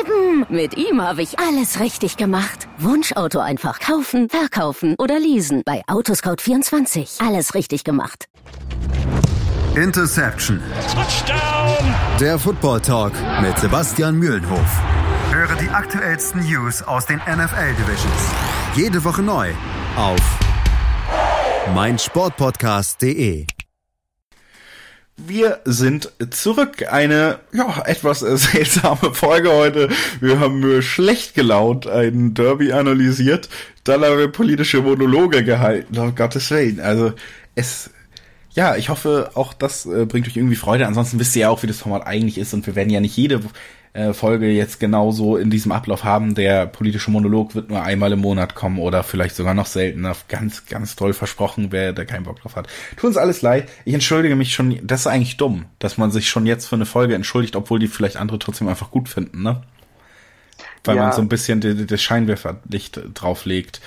eben. Mit ihm habe ich alles richtig gemacht. Wunschauto einfach kaufen, verkaufen oder leasen. Bei Autoscout24. Alles richtig gemacht. Interception. Touchdown. Der Football Talk mit Sebastian Mühlenhof. Höre die aktuellsten News aus den NFL Divisions. Jede Woche neu auf meinsportpodcast.de. Wir sind zurück. Eine ja etwas seltsame Folge heute. Wir haben nur schlecht gelaunt ein Derby analysiert, dann haben wir politische Monologe gehalten. Um Gottes Willen. Also es ja, ich hoffe, auch das äh, bringt euch irgendwie Freude. Ansonsten wisst ihr ja auch, wie das Format eigentlich ist und wir werden ja nicht jede äh, Folge jetzt genauso in diesem Ablauf haben. Der politische Monolog wird nur einmal im Monat kommen oder vielleicht sogar noch seltener. Ganz, ganz toll versprochen, wer da keinen Bock drauf hat. Tut uns alles leid. Ich entschuldige mich schon. Das ist eigentlich dumm, dass man sich schon jetzt für eine Folge entschuldigt, obwohl die vielleicht andere trotzdem einfach gut finden, ne? Weil ja. man so ein bisschen das Scheinwerferlicht drauflegt.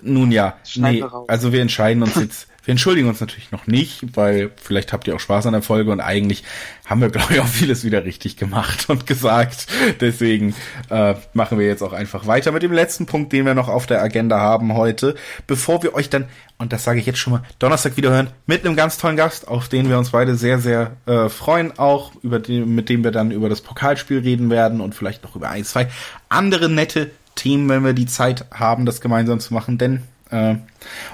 Nun ja, nee, also wir entscheiden uns jetzt wir entschuldigen uns natürlich noch nicht, weil vielleicht habt ihr auch Spaß an der Folge und eigentlich haben wir, glaube ich, auch vieles wieder richtig gemacht und gesagt. Deswegen äh, machen wir jetzt auch einfach weiter mit dem letzten Punkt, den wir noch auf der Agenda haben heute, bevor wir euch dann, und das sage ich jetzt schon mal, Donnerstag wieder hören mit einem ganz tollen Gast, auf den wir uns beide sehr, sehr äh, freuen, auch über den, mit dem wir dann über das Pokalspiel reden werden und vielleicht noch über ein, zwei andere nette Themen, wenn wir die Zeit haben, das gemeinsam zu machen, denn und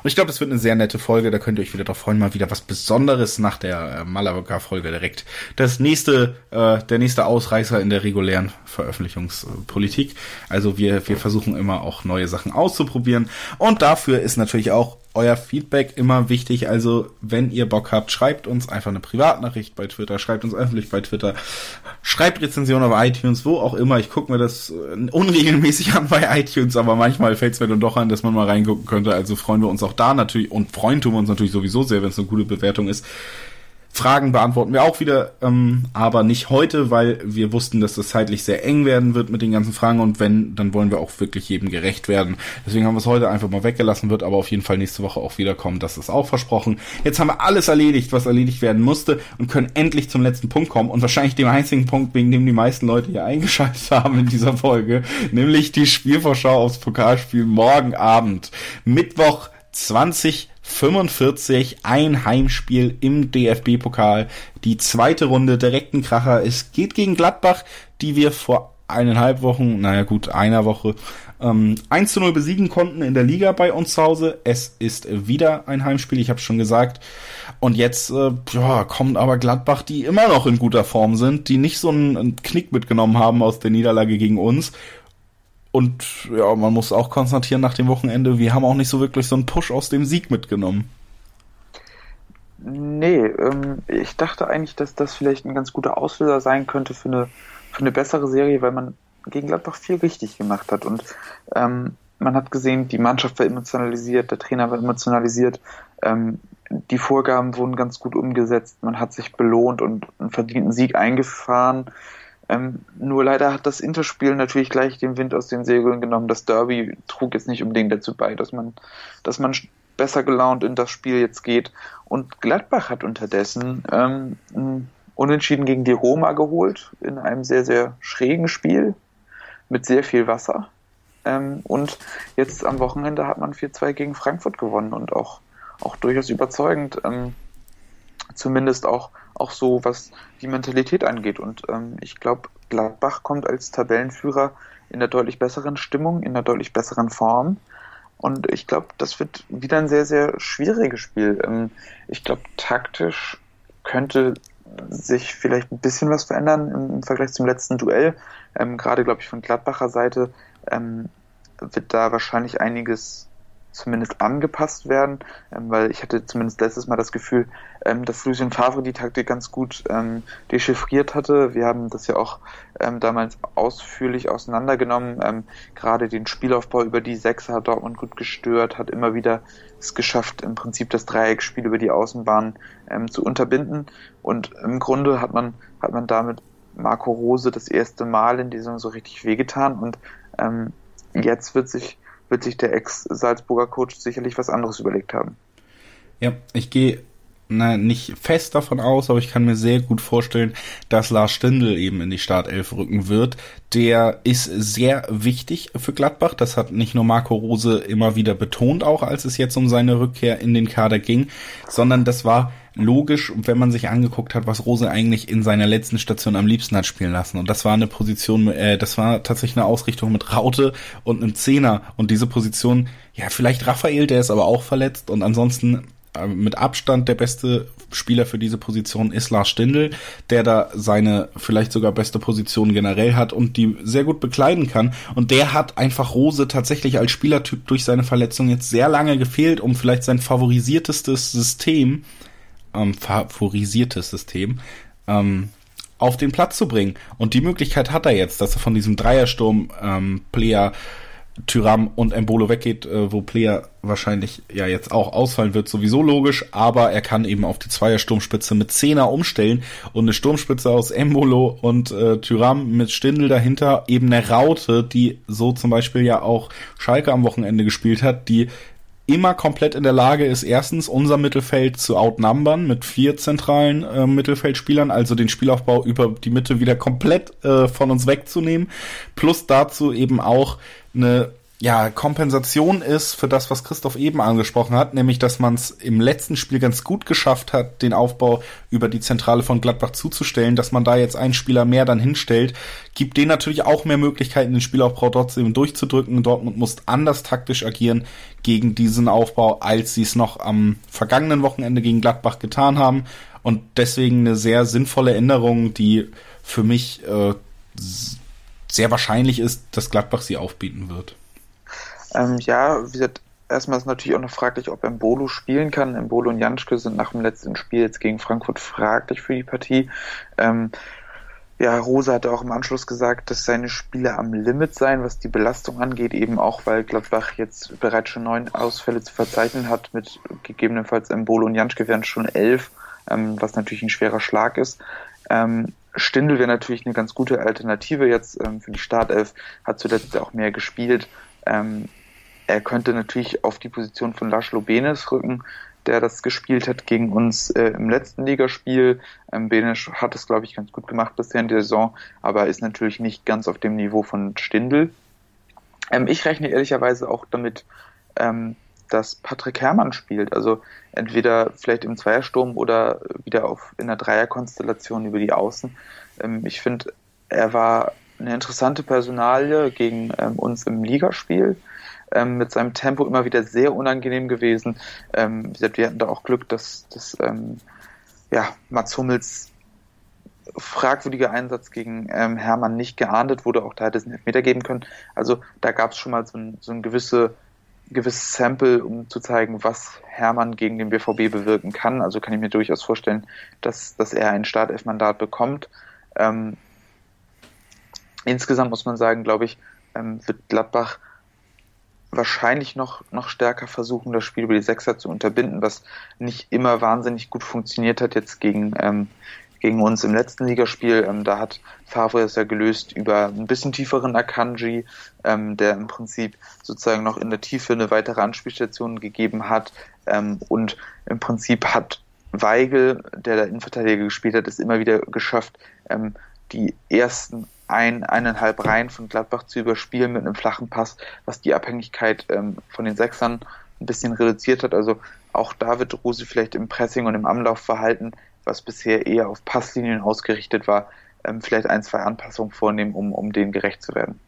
ich glaube, das wird eine sehr nette Folge. Da könnt ihr euch wieder drauf freuen. Mal wieder was Besonderes nach der äh, Malaga-Folge direkt. Das nächste, äh, der nächste Ausreißer in der regulären Veröffentlichungspolitik. Also wir, wir versuchen immer auch neue Sachen auszuprobieren. Und dafür ist natürlich auch euer Feedback immer wichtig. Also, wenn ihr Bock habt, schreibt uns einfach eine Privatnachricht bei Twitter, schreibt uns öffentlich bei Twitter, schreibt Rezensionen auf iTunes, wo auch immer. Ich gucke mir das äh, unregelmäßig an bei iTunes, aber manchmal fällt es mir dann doch an, dass man mal reingucken könnte. Also freuen wir uns auch da natürlich und freuen tun wir uns natürlich sowieso sehr, wenn es eine gute Bewertung ist. Fragen beantworten wir auch wieder, ähm, aber nicht heute, weil wir wussten, dass das zeitlich sehr eng werden wird mit den ganzen Fragen und wenn, dann wollen wir auch wirklich jedem gerecht werden. Deswegen haben wir es heute einfach mal weggelassen, wird aber auf jeden Fall nächste Woche auch wiederkommen, das ist auch versprochen. Jetzt haben wir alles erledigt, was erledigt werden musste und können endlich zum letzten Punkt kommen und wahrscheinlich dem einzigen Punkt, wegen dem die meisten Leute hier eingeschaltet haben in dieser Folge, nämlich die Spielvorschau aufs Pokalspiel morgen Abend, Mittwoch 20 45, ein Heimspiel im DFB-Pokal. Die zweite Runde direkten Kracher. Es geht gegen Gladbach, die wir vor eineinhalb Wochen, naja gut, einer Woche, ähm, 1 zu 0 besiegen konnten in der Liga bei uns zu Hause. Es ist wieder ein Heimspiel, ich habe schon gesagt. Und jetzt äh, ja, kommt aber Gladbach, die immer noch in guter Form sind, die nicht so einen Knick mitgenommen haben aus der Niederlage gegen uns und ja, man muss auch konstatieren nach dem Wochenende, wir haben auch nicht so wirklich so einen Push aus dem Sieg mitgenommen. Nee, ähm, ich dachte eigentlich, dass das vielleicht ein ganz guter Auslöser sein könnte für eine, für eine bessere Serie, weil man gegen Gladbach viel richtig gemacht hat. Und ähm, man hat gesehen, die Mannschaft war emotionalisiert, der Trainer war emotionalisiert, ähm, die Vorgaben wurden ganz gut umgesetzt, man hat sich belohnt und einen verdienten Sieg eingefahren. Ähm, nur leider hat das Interspiel natürlich gleich den Wind aus den Segeln genommen. Das Derby trug jetzt nicht unbedingt dazu bei, dass man, dass man besser gelaunt in das Spiel jetzt geht. Und Gladbach hat unterdessen ähm, Unentschieden gegen die Roma geholt in einem sehr, sehr schrägen Spiel mit sehr viel Wasser. Ähm, und jetzt am Wochenende hat man 4-2 gegen Frankfurt gewonnen und auch, auch durchaus überzeugend. Ähm, zumindest auch auch so, was die Mentalität angeht. Und ähm, ich glaube, Gladbach kommt als Tabellenführer in der deutlich besseren Stimmung, in der deutlich besseren Form. Und ich glaube, das wird wieder ein sehr, sehr schwieriges Spiel. Ähm, ich glaube, taktisch könnte sich vielleicht ein bisschen was verändern im, Vergleich zum letzten Duell. Ähm, Gerade, glaube ich, von Gladbacher Seite ähm, wird da wahrscheinlich einiges zumindest angepasst werden, ähm, weil ich hatte zumindest letztes Mal das Gefühl, ähm, dass Lucien Favre die Taktik ganz gut ähm, dechiffriert hatte. Wir haben das ja auch ähm, damals ausführlich auseinandergenommen. Ähm, gerade den Spielaufbau über die Sechser hat Dortmund gut gestört, hat immer wieder es geschafft, im Prinzip das Dreieckspiel über die Außenbahn ähm, zu unterbinden. Und im Grunde hat man, hat man damit Marco Rose das erste Mal in dieser Saison so richtig wehgetan und jetzt wird sich, wird sich der Ex-Salzburger Coach sicherlich was anderes überlegt haben. Ja, ich gehe na, nicht fest davon aus, aber ich kann mir sehr gut vorstellen, dass Lars Stindl eben in die Startelf rücken wird. Der ist sehr wichtig für Gladbach. Das hat nicht nur Marco Rose immer wieder betont, auch als es jetzt um seine Rückkehr in den Kader ging, sondern das war logisch, wenn man sich angeguckt hat, was Rose eigentlich in seiner letzten Station am liebsten hat spielen lassen. Und das war eine Position, äh, das war tatsächlich eine Ausrichtung mit Raute und einem Zehner. Und diese Position, ja, vielleicht Raphael, der ist aber auch verletzt. Und ansonsten mit Abstand der beste Spieler für diese Position ist Lars Stindl, der da seine vielleicht sogar beste Position generell hat und die sehr gut bekleiden kann. Und der hat einfach Rose tatsächlich als Spielertyp durch seine Verletzung jetzt sehr lange gefehlt, um vielleicht sein favorisiertestes System, ähm, favorisiertes System, ähm, auf den Platz zu bringen. Und die Möglichkeit hat er jetzt, dass er von diesem Dreiersturm ähm, Tyram und Embolo weggeht, äh, wo Player wahrscheinlich ja jetzt auch ausfallen wird, sowieso logisch, aber er kann eben auf die Zweier-Sturmspitze mit Zehner umstellen und eine Sturmspitze aus Embolo und äh, Tyram mit Stindel dahinter, eben eine Raute, die so zum Beispiel ja auch Schalke am Wochenende gespielt hat, die immer komplett in der Lage ist, erstens unser Mittelfeld zu outnumbern mit vier zentralen äh, Mittelfeldspielern, also den Spielaufbau über die Mitte wieder komplett äh, von uns wegzunehmen, plus dazu eben auch eine ja, Kompensation ist für das, was Christoph eben angesprochen hat, nämlich dass man es im letzten Spiel ganz gut geschafft hat, den Aufbau über die Zentrale von Gladbach zuzustellen, dass man da jetzt einen Spieler mehr dann hinstellt, gibt denen natürlich auch mehr Möglichkeiten, den Spielaufbau trotzdem durchzudrücken. Dortmund muss anders taktisch agieren gegen diesen Aufbau, als sie es noch am vergangenen Wochenende gegen Gladbach getan haben. Und deswegen eine sehr sinnvolle Änderung, die für mich äh, sehr wahrscheinlich ist, dass Gladbach sie aufbieten wird. Ähm, ja, wie gesagt, erstmal ist natürlich auch noch fraglich, ob Embolo spielen kann. Embolo und Janschke sind nach dem letzten Spiel jetzt gegen Frankfurt fraglich für die Partie. Ähm, ja, Rose hatte auch im Anschluss gesagt, dass seine Spiele am Limit seien, was die Belastung angeht, eben auch, weil Gladbach jetzt bereits schon neun Ausfälle zu verzeichnen hat, mit gegebenenfalls Embolo und Janschke wären schon elf, ähm, was natürlich ein schwerer Schlag ist. Ähm, Stindl wäre natürlich eine ganz gute Alternative jetzt ähm, für die Startelf, hat zuletzt auch mehr gespielt. Ähm, er könnte natürlich auf die Position von Laszlo Benes rücken, der das gespielt hat gegen uns äh, im letzten Ligaspiel. Ähm, Benes hat es, glaube ich, ganz gut gemacht bisher in der Saison, aber ist natürlich nicht ganz auf dem Niveau von Stindl. Ähm, ich rechne ehrlicherweise auch damit, ähm, dass Patrick Herrmann spielt. Also entweder vielleicht im Zweiersturm oder wieder auf in der Dreierkonstellation über die Außen. Ähm, ich finde, er war eine interessante Personalie gegen ähm, uns im Ligaspiel. Ähm, mit seinem Tempo immer wieder sehr unangenehm gewesen. Ähm, wir hatten da auch Glück, dass, dass ähm, ja, Mats Hummels fragwürdiger Einsatz gegen ähm, Hermann nicht geahndet wurde. Auch da hätte es einen Elfmeter geben können. Also da gab es schon mal so, ein, so ein gewisse gewisses Sample, um zu zeigen, was Hermann gegen den BVB bewirken kann. Also kann ich mir durchaus vorstellen, dass, dass er ein Startelf-Mandat bekommt. Ähm, insgesamt muss man sagen, glaube ich, ähm, wird Gladbach wahrscheinlich noch, noch stärker versuchen, das Spiel über die Sechser zu unterbinden, was nicht immer wahnsinnig gut funktioniert hat jetzt gegen, ähm, gegen uns im letzten Ligaspiel. Ähm, da hat Favre es ja gelöst über ein bisschen tieferen Akanji, ähm, der im Prinzip sozusagen noch in der Tiefe eine weitere Anspielstation gegeben hat. Ähm, und im Prinzip hat Weigel, der da Innenverteidiger gespielt hat, es immer wieder geschafft, ähm, die ersten ein, eineinhalb Reihen von Gladbach zu überspielen mit einem flachen Pass, was die Abhängigkeit ähm, von den Sechsern ein bisschen reduziert hat. Also auch da wird Rose vielleicht im Pressing und im Anlaufverhalten, was bisher eher auf Passlinien ausgerichtet war, ähm, vielleicht ein, zwei Anpassungen vornehmen, um, um denen gerecht zu werden.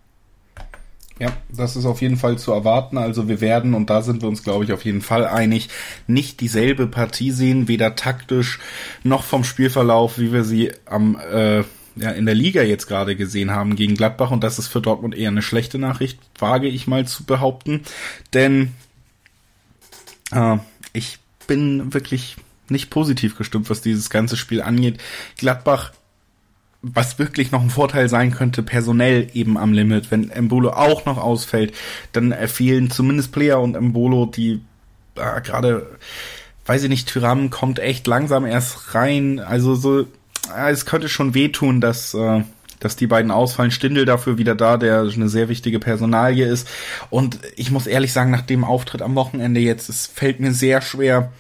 Ja, das ist auf jeden Fall zu erwarten. Also wir werden, und da sind wir uns, glaube ich, auf jeden Fall einig, nicht dieselbe Partie sehen, weder taktisch noch vom Spielverlauf, wie wir sie am äh, ja, in der Liga jetzt gerade gesehen haben gegen Gladbach. Und das ist für Dortmund eher eine schlechte Nachricht, wage ich mal zu behaupten. Denn äh, ich bin wirklich nicht positiv gestimmt, was dieses ganze Spiel angeht. Gladbach was wirklich noch ein Vorteil sein könnte, personell eben am Limit. Wenn Embolo auch noch ausfällt, dann fehlen zumindest Player und Embolo, die äh, gerade, weiß ich nicht, Tyram kommt echt langsam erst rein. Also so, äh, es könnte schon wehtun, dass, äh, dass die beiden ausfallen. Stindel dafür wieder da, der eine sehr wichtige Personalie ist. Und ich muss ehrlich sagen, nach dem Auftritt am Wochenende jetzt, es fällt mir sehr schwer,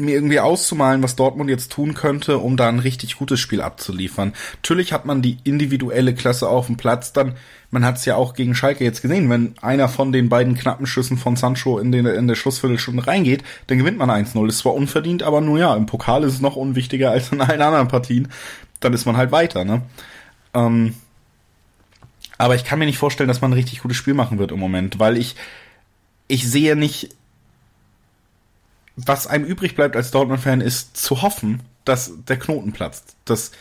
mir irgendwie auszumalen, was Dortmund jetzt tun könnte, um da ein richtig gutes Spiel abzuliefern. Natürlich hat man die individuelle Klasse auf dem Platz, dann, man hat es ja auch gegen Schalke jetzt gesehen, wenn einer von den beiden knappen Schüssen von Sancho in, den, in der Schlussviertelstunde reingeht, dann gewinnt man 1-0. Ist zwar unverdient, aber nur ja, im Pokal ist es noch unwichtiger als in allen anderen Partien. Dann ist man halt weiter, ne? Ähm, aber ich kann mir nicht vorstellen, dass man ein richtig gutes Spiel machen wird im Moment, weil ich, ich sehe nicht was einem übrig bleibt als Dortmund-Fan, ist zu hoffen, dass der Knoten platzt, dass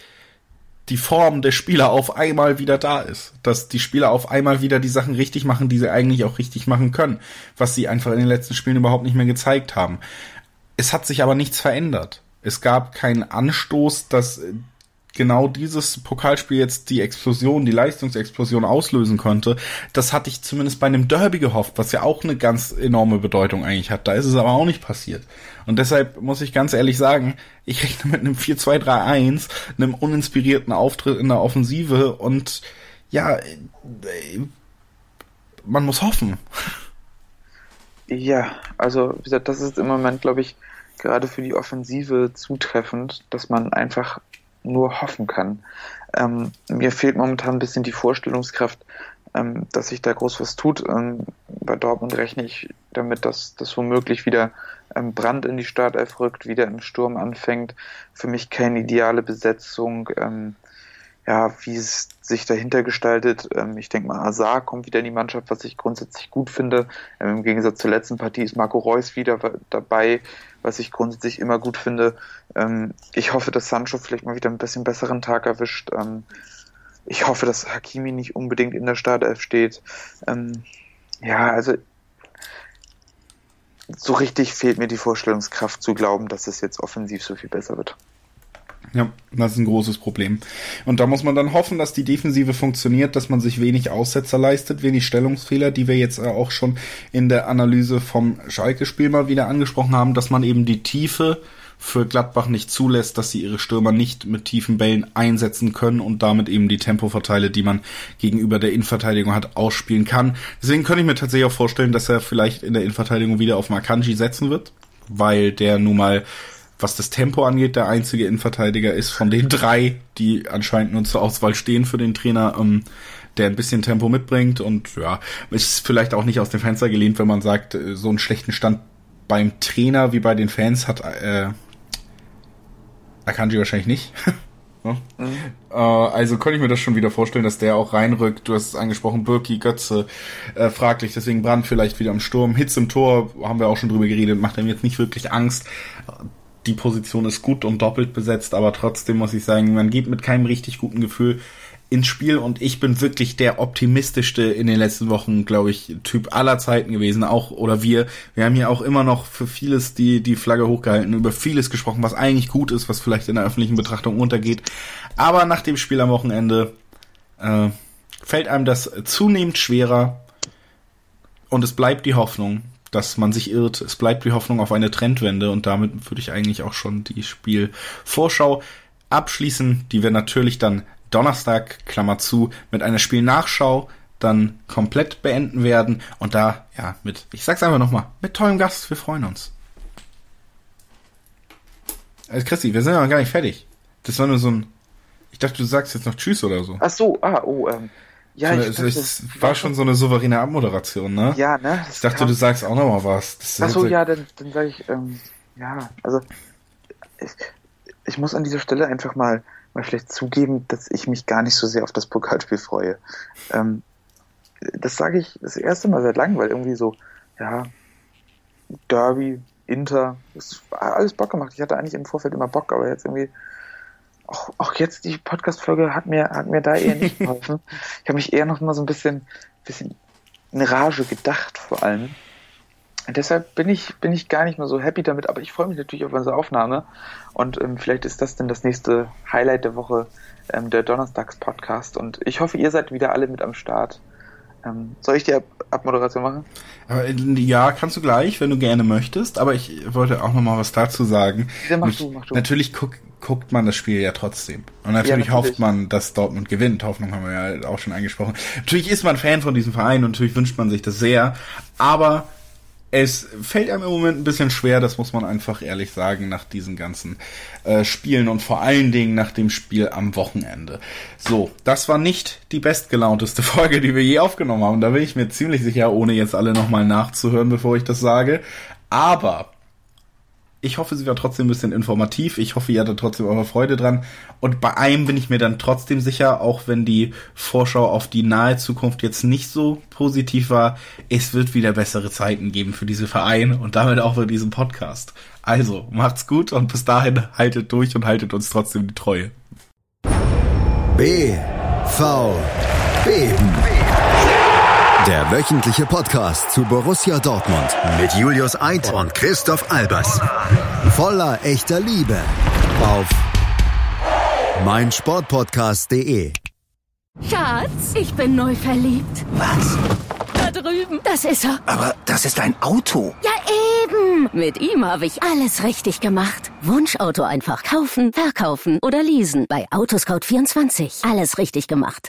die Form der Spieler auf einmal wieder da ist, dass die Spieler auf einmal wieder die Sachen richtig machen, die sie eigentlich auch richtig machen können, was sie einfach in den letzten Spielen überhaupt nicht mehr gezeigt haben. Es hat sich aber nichts verändert. Es gab keinen Anstoß, dass genau dieses Pokalspiel jetzt die Explosion, die Leistungsexplosion auslösen konnte. Das hatte ich zumindest bei einem Derby gehofft, was ja auch eine ganz enorme Bedeutung eigentlich hat. Da ist es aber auch nicht passiert. Und deshalb muss ich ganz ehrlich sagen, ich rechne mit einem 4-2-3-1, einem uninspirierten Auftritt in der Offensive und ja, man muss hoffen. Ja, also wie gesagt, das ist im Moment, glaube ich, gerade für die Offensive zutreffend, dass man einfach nur hoffen kann. Ähm, mir fehlt momentan ein bisschen die Vorstellungskraft, ähm, dass sich da groß was tut. Ähm, bei Dortmund rechne ich damit, dass das womöglich wieder ähm, Brand in die Startelf rückt, wieder im Sturm anfängt. Für mich keine ideale Besetzung. Ähm, ja, wie es sich dahinter gestaltet. Ähm, ich denke mal, Azar kommt wieder in die Mannschaft, was ich grundsätzlich gut finde. Ähm, Im Gegensatz zur letzten Partie ist Marco Reus wieder dabei, was ich grundsätzlich immer gut finde. Ähm, ich hoffe, dass Sancho vielleicht mal wieder ein bisschen besseren Tag erwischt. Ähm, ich hoffe, dass Hakimi nicht unbedingt in der Startelf steht. Ähm, ja, also so richtig fehlt mir die Vorstellungskraft zu glauben, dass es jetzt offensiv so viel besser wird. Ja, das ist ein großes Problem. Und da muss man dann hoffen, dass die Defensive funktioniert, dass man sich wenig Aussetzer leistet, wenig Stellungsfehler, die wir jetzt auch schon in der Analyse vom Schalke-Spiel mal wieder angesprochen haben, dass man eben die Tiefe für Gladbach nicht zulässt, dass sie ihre Stürmer nicht mit tiefen Bällen einsetzen können und damit eben die Tempoverteile, die man gegenüber der Innenverteidigung hat, ausspielen kann. Deswegen könnte ich mir tatsächlich auch vorstellen, dass er vielleicht in der Innenverteidigung wieder auf Makanji setzen wird, weil der nun mal was das Tempo angeht, der einzige Innenverteidiger ist von den drei, die anscheinend nur zur Auswahl stehen für den Trainer, ähm, der ein bisschen Tempo mitbringt und ja, ist vielleicht auch nicht aus dem Fenster gelehnt, wenn man sagt, äh, so einen schlechten Stand beim Trainer wie bei den Fans hat äh, Akanji wahrscheinlich nicht. mhm. äh, also könnte ich mir das schon wieder vorstellen, dass der auch reinrückt. Du hast es angesprochen, Birki, Götze, äh, fraglich, deswegen Brand vielleicht wieder am Sturm. Hitz im Tor, haben wir auch schon drüber geredet, macht ihm jetzt nicht wirklich Angst die Position ist gut und doppelt besetzt, aber trotzdem muss ich sagen, man geht mit keinem richtig guten Gefühl ins Spiel und ich bin wirklich der optimistischste in den letzten Wochen, glaube ich, Typ aller Zeiten gewesen, auch oder wir. Wir haben hier auch immer noch für vieles die die Flagge hochgehalten, über vieles gesprochen, was eigentlich gut ist, was vielleicht in der öffentlichen Betrachtung untergeht. Aber nach dem Spiel am Wochenende äh, fällt einem das zunehmend schwerer und es bleibt die Hoffnung, dass man sich irrt. Es bleibt die Hoffnung auf eine Trendwende und damit würde ich eigentlich auch schon die Spielvorschau abschließen, die wir natürlich dann Donnerstag, Klammer zu, mit einer Spielnachschau dann komplett beenden werden und da, ja, mit, ich sag's einfach nochmal, mit tollem Gast, wir freuen uns. Also Christi, wir sind ja noch gar nicht fertig. Das war nur so ein, ich dachte, du sagst jetzt noch Tschüss oder so. Ach so, ah, oh, ähm, ja, ich das, das war schon so eine souveräne Abmoderation, ne? Ja, ne? Ich dachte, kam... du sagst auch noch mal was. Das Ach so, ja, dann, dann sage ich, ähm, ja, also ich, ich muss an dieser Stelle einfach mal, mal vielleicht zugeben, dass ich mich gar nicht so sehr auf das Pokalspiel freue. Ähm, das sage ich das erste Mal seit langem, weil irgendwie so, ja, Derby, Inter, das war alles Bock gemacht. Ich hatte eigentlich im Vorfeld immer Bock, aber jetzt irgendwie auch, auch jetzt die Podcast-Folge hat mir, hat mir da eher nicht geholfen. ich habe mich eher noch mal so ein bisschen, bisschen in Rage gedacht, vor allem. Und deshalb bin ich, bin ich gar nicht mehr so happy damit, aber ich freue mich natürlich auf unsere Aufnahme. Und ähm, vielleicht ist das dann das nächste Highlight der Woche, ähm, der Donnerstags-Podcast. Und ich hoffe, ihr seid wieder alle mit am Start. Ähm, soll ich die Ab Abmoderation machen? Äh, ja, kannst du gleich, wenn du gerne möchtest. Aber ich wollte auch noch mal was dazu sagen. Ja, mach du, mach du. Natürlich guck, guckt man das Spiel ja trotzdem. Und natürlich, Ja, natürlich. hofft man, dass Dortmund gewinnt. Hoffnung haben wir ja auch schon angesprochen. Natürlich ist man Fan von diesem Verein und natürlich wünscht man sich das sehr. Aber es fällt einem im Moment ein bisschen schwer, das muss man einfach ehrlich sagen, nach diesen ganzen äh, Spielen und vor allen Dingen nach dem Spiel am Wochenende. So, das war nicht die bestgelaunteste Folge, die wir je aufgenommen haben. Da bin ich mir ziemlich sicher, ohne jetzt alle nochmal nachzuhören, bevor ich das sage. Aber ich hoffe, sie war trotzdem ein bisschen informativ. Ich hoffe, ihr hattet trotzdem eure Freude dran. Und bei einem bin ich mir dann trotzdem sicher, auch wenn die Vorschau auf die nahe Zukunft jetzt nicht so positiv war, es wird wieder bessere Zeiten geben für diese Verein und damit auch für diesen Podcast. Also, macht's gut und bis dahin haltet durch und haltet uns trotzdem die Treue. B V Beben. Der wöchentliche Podcast zu Borussia Dortmund mit Julius Eid und Christoph Albers. Voller echter Liebe auf meinsportpodcast.de. Schatz, ich bin neu verliebt. Was? Da drüben. Das ist er. Aber das ist ein Auto. Ja, eben. Mit ihm habe ich alles richtig gemacht. Wunschauto einfach kaufen, verkaufen oder leasen. Bei Autoscout24. Alles richtig gemacht.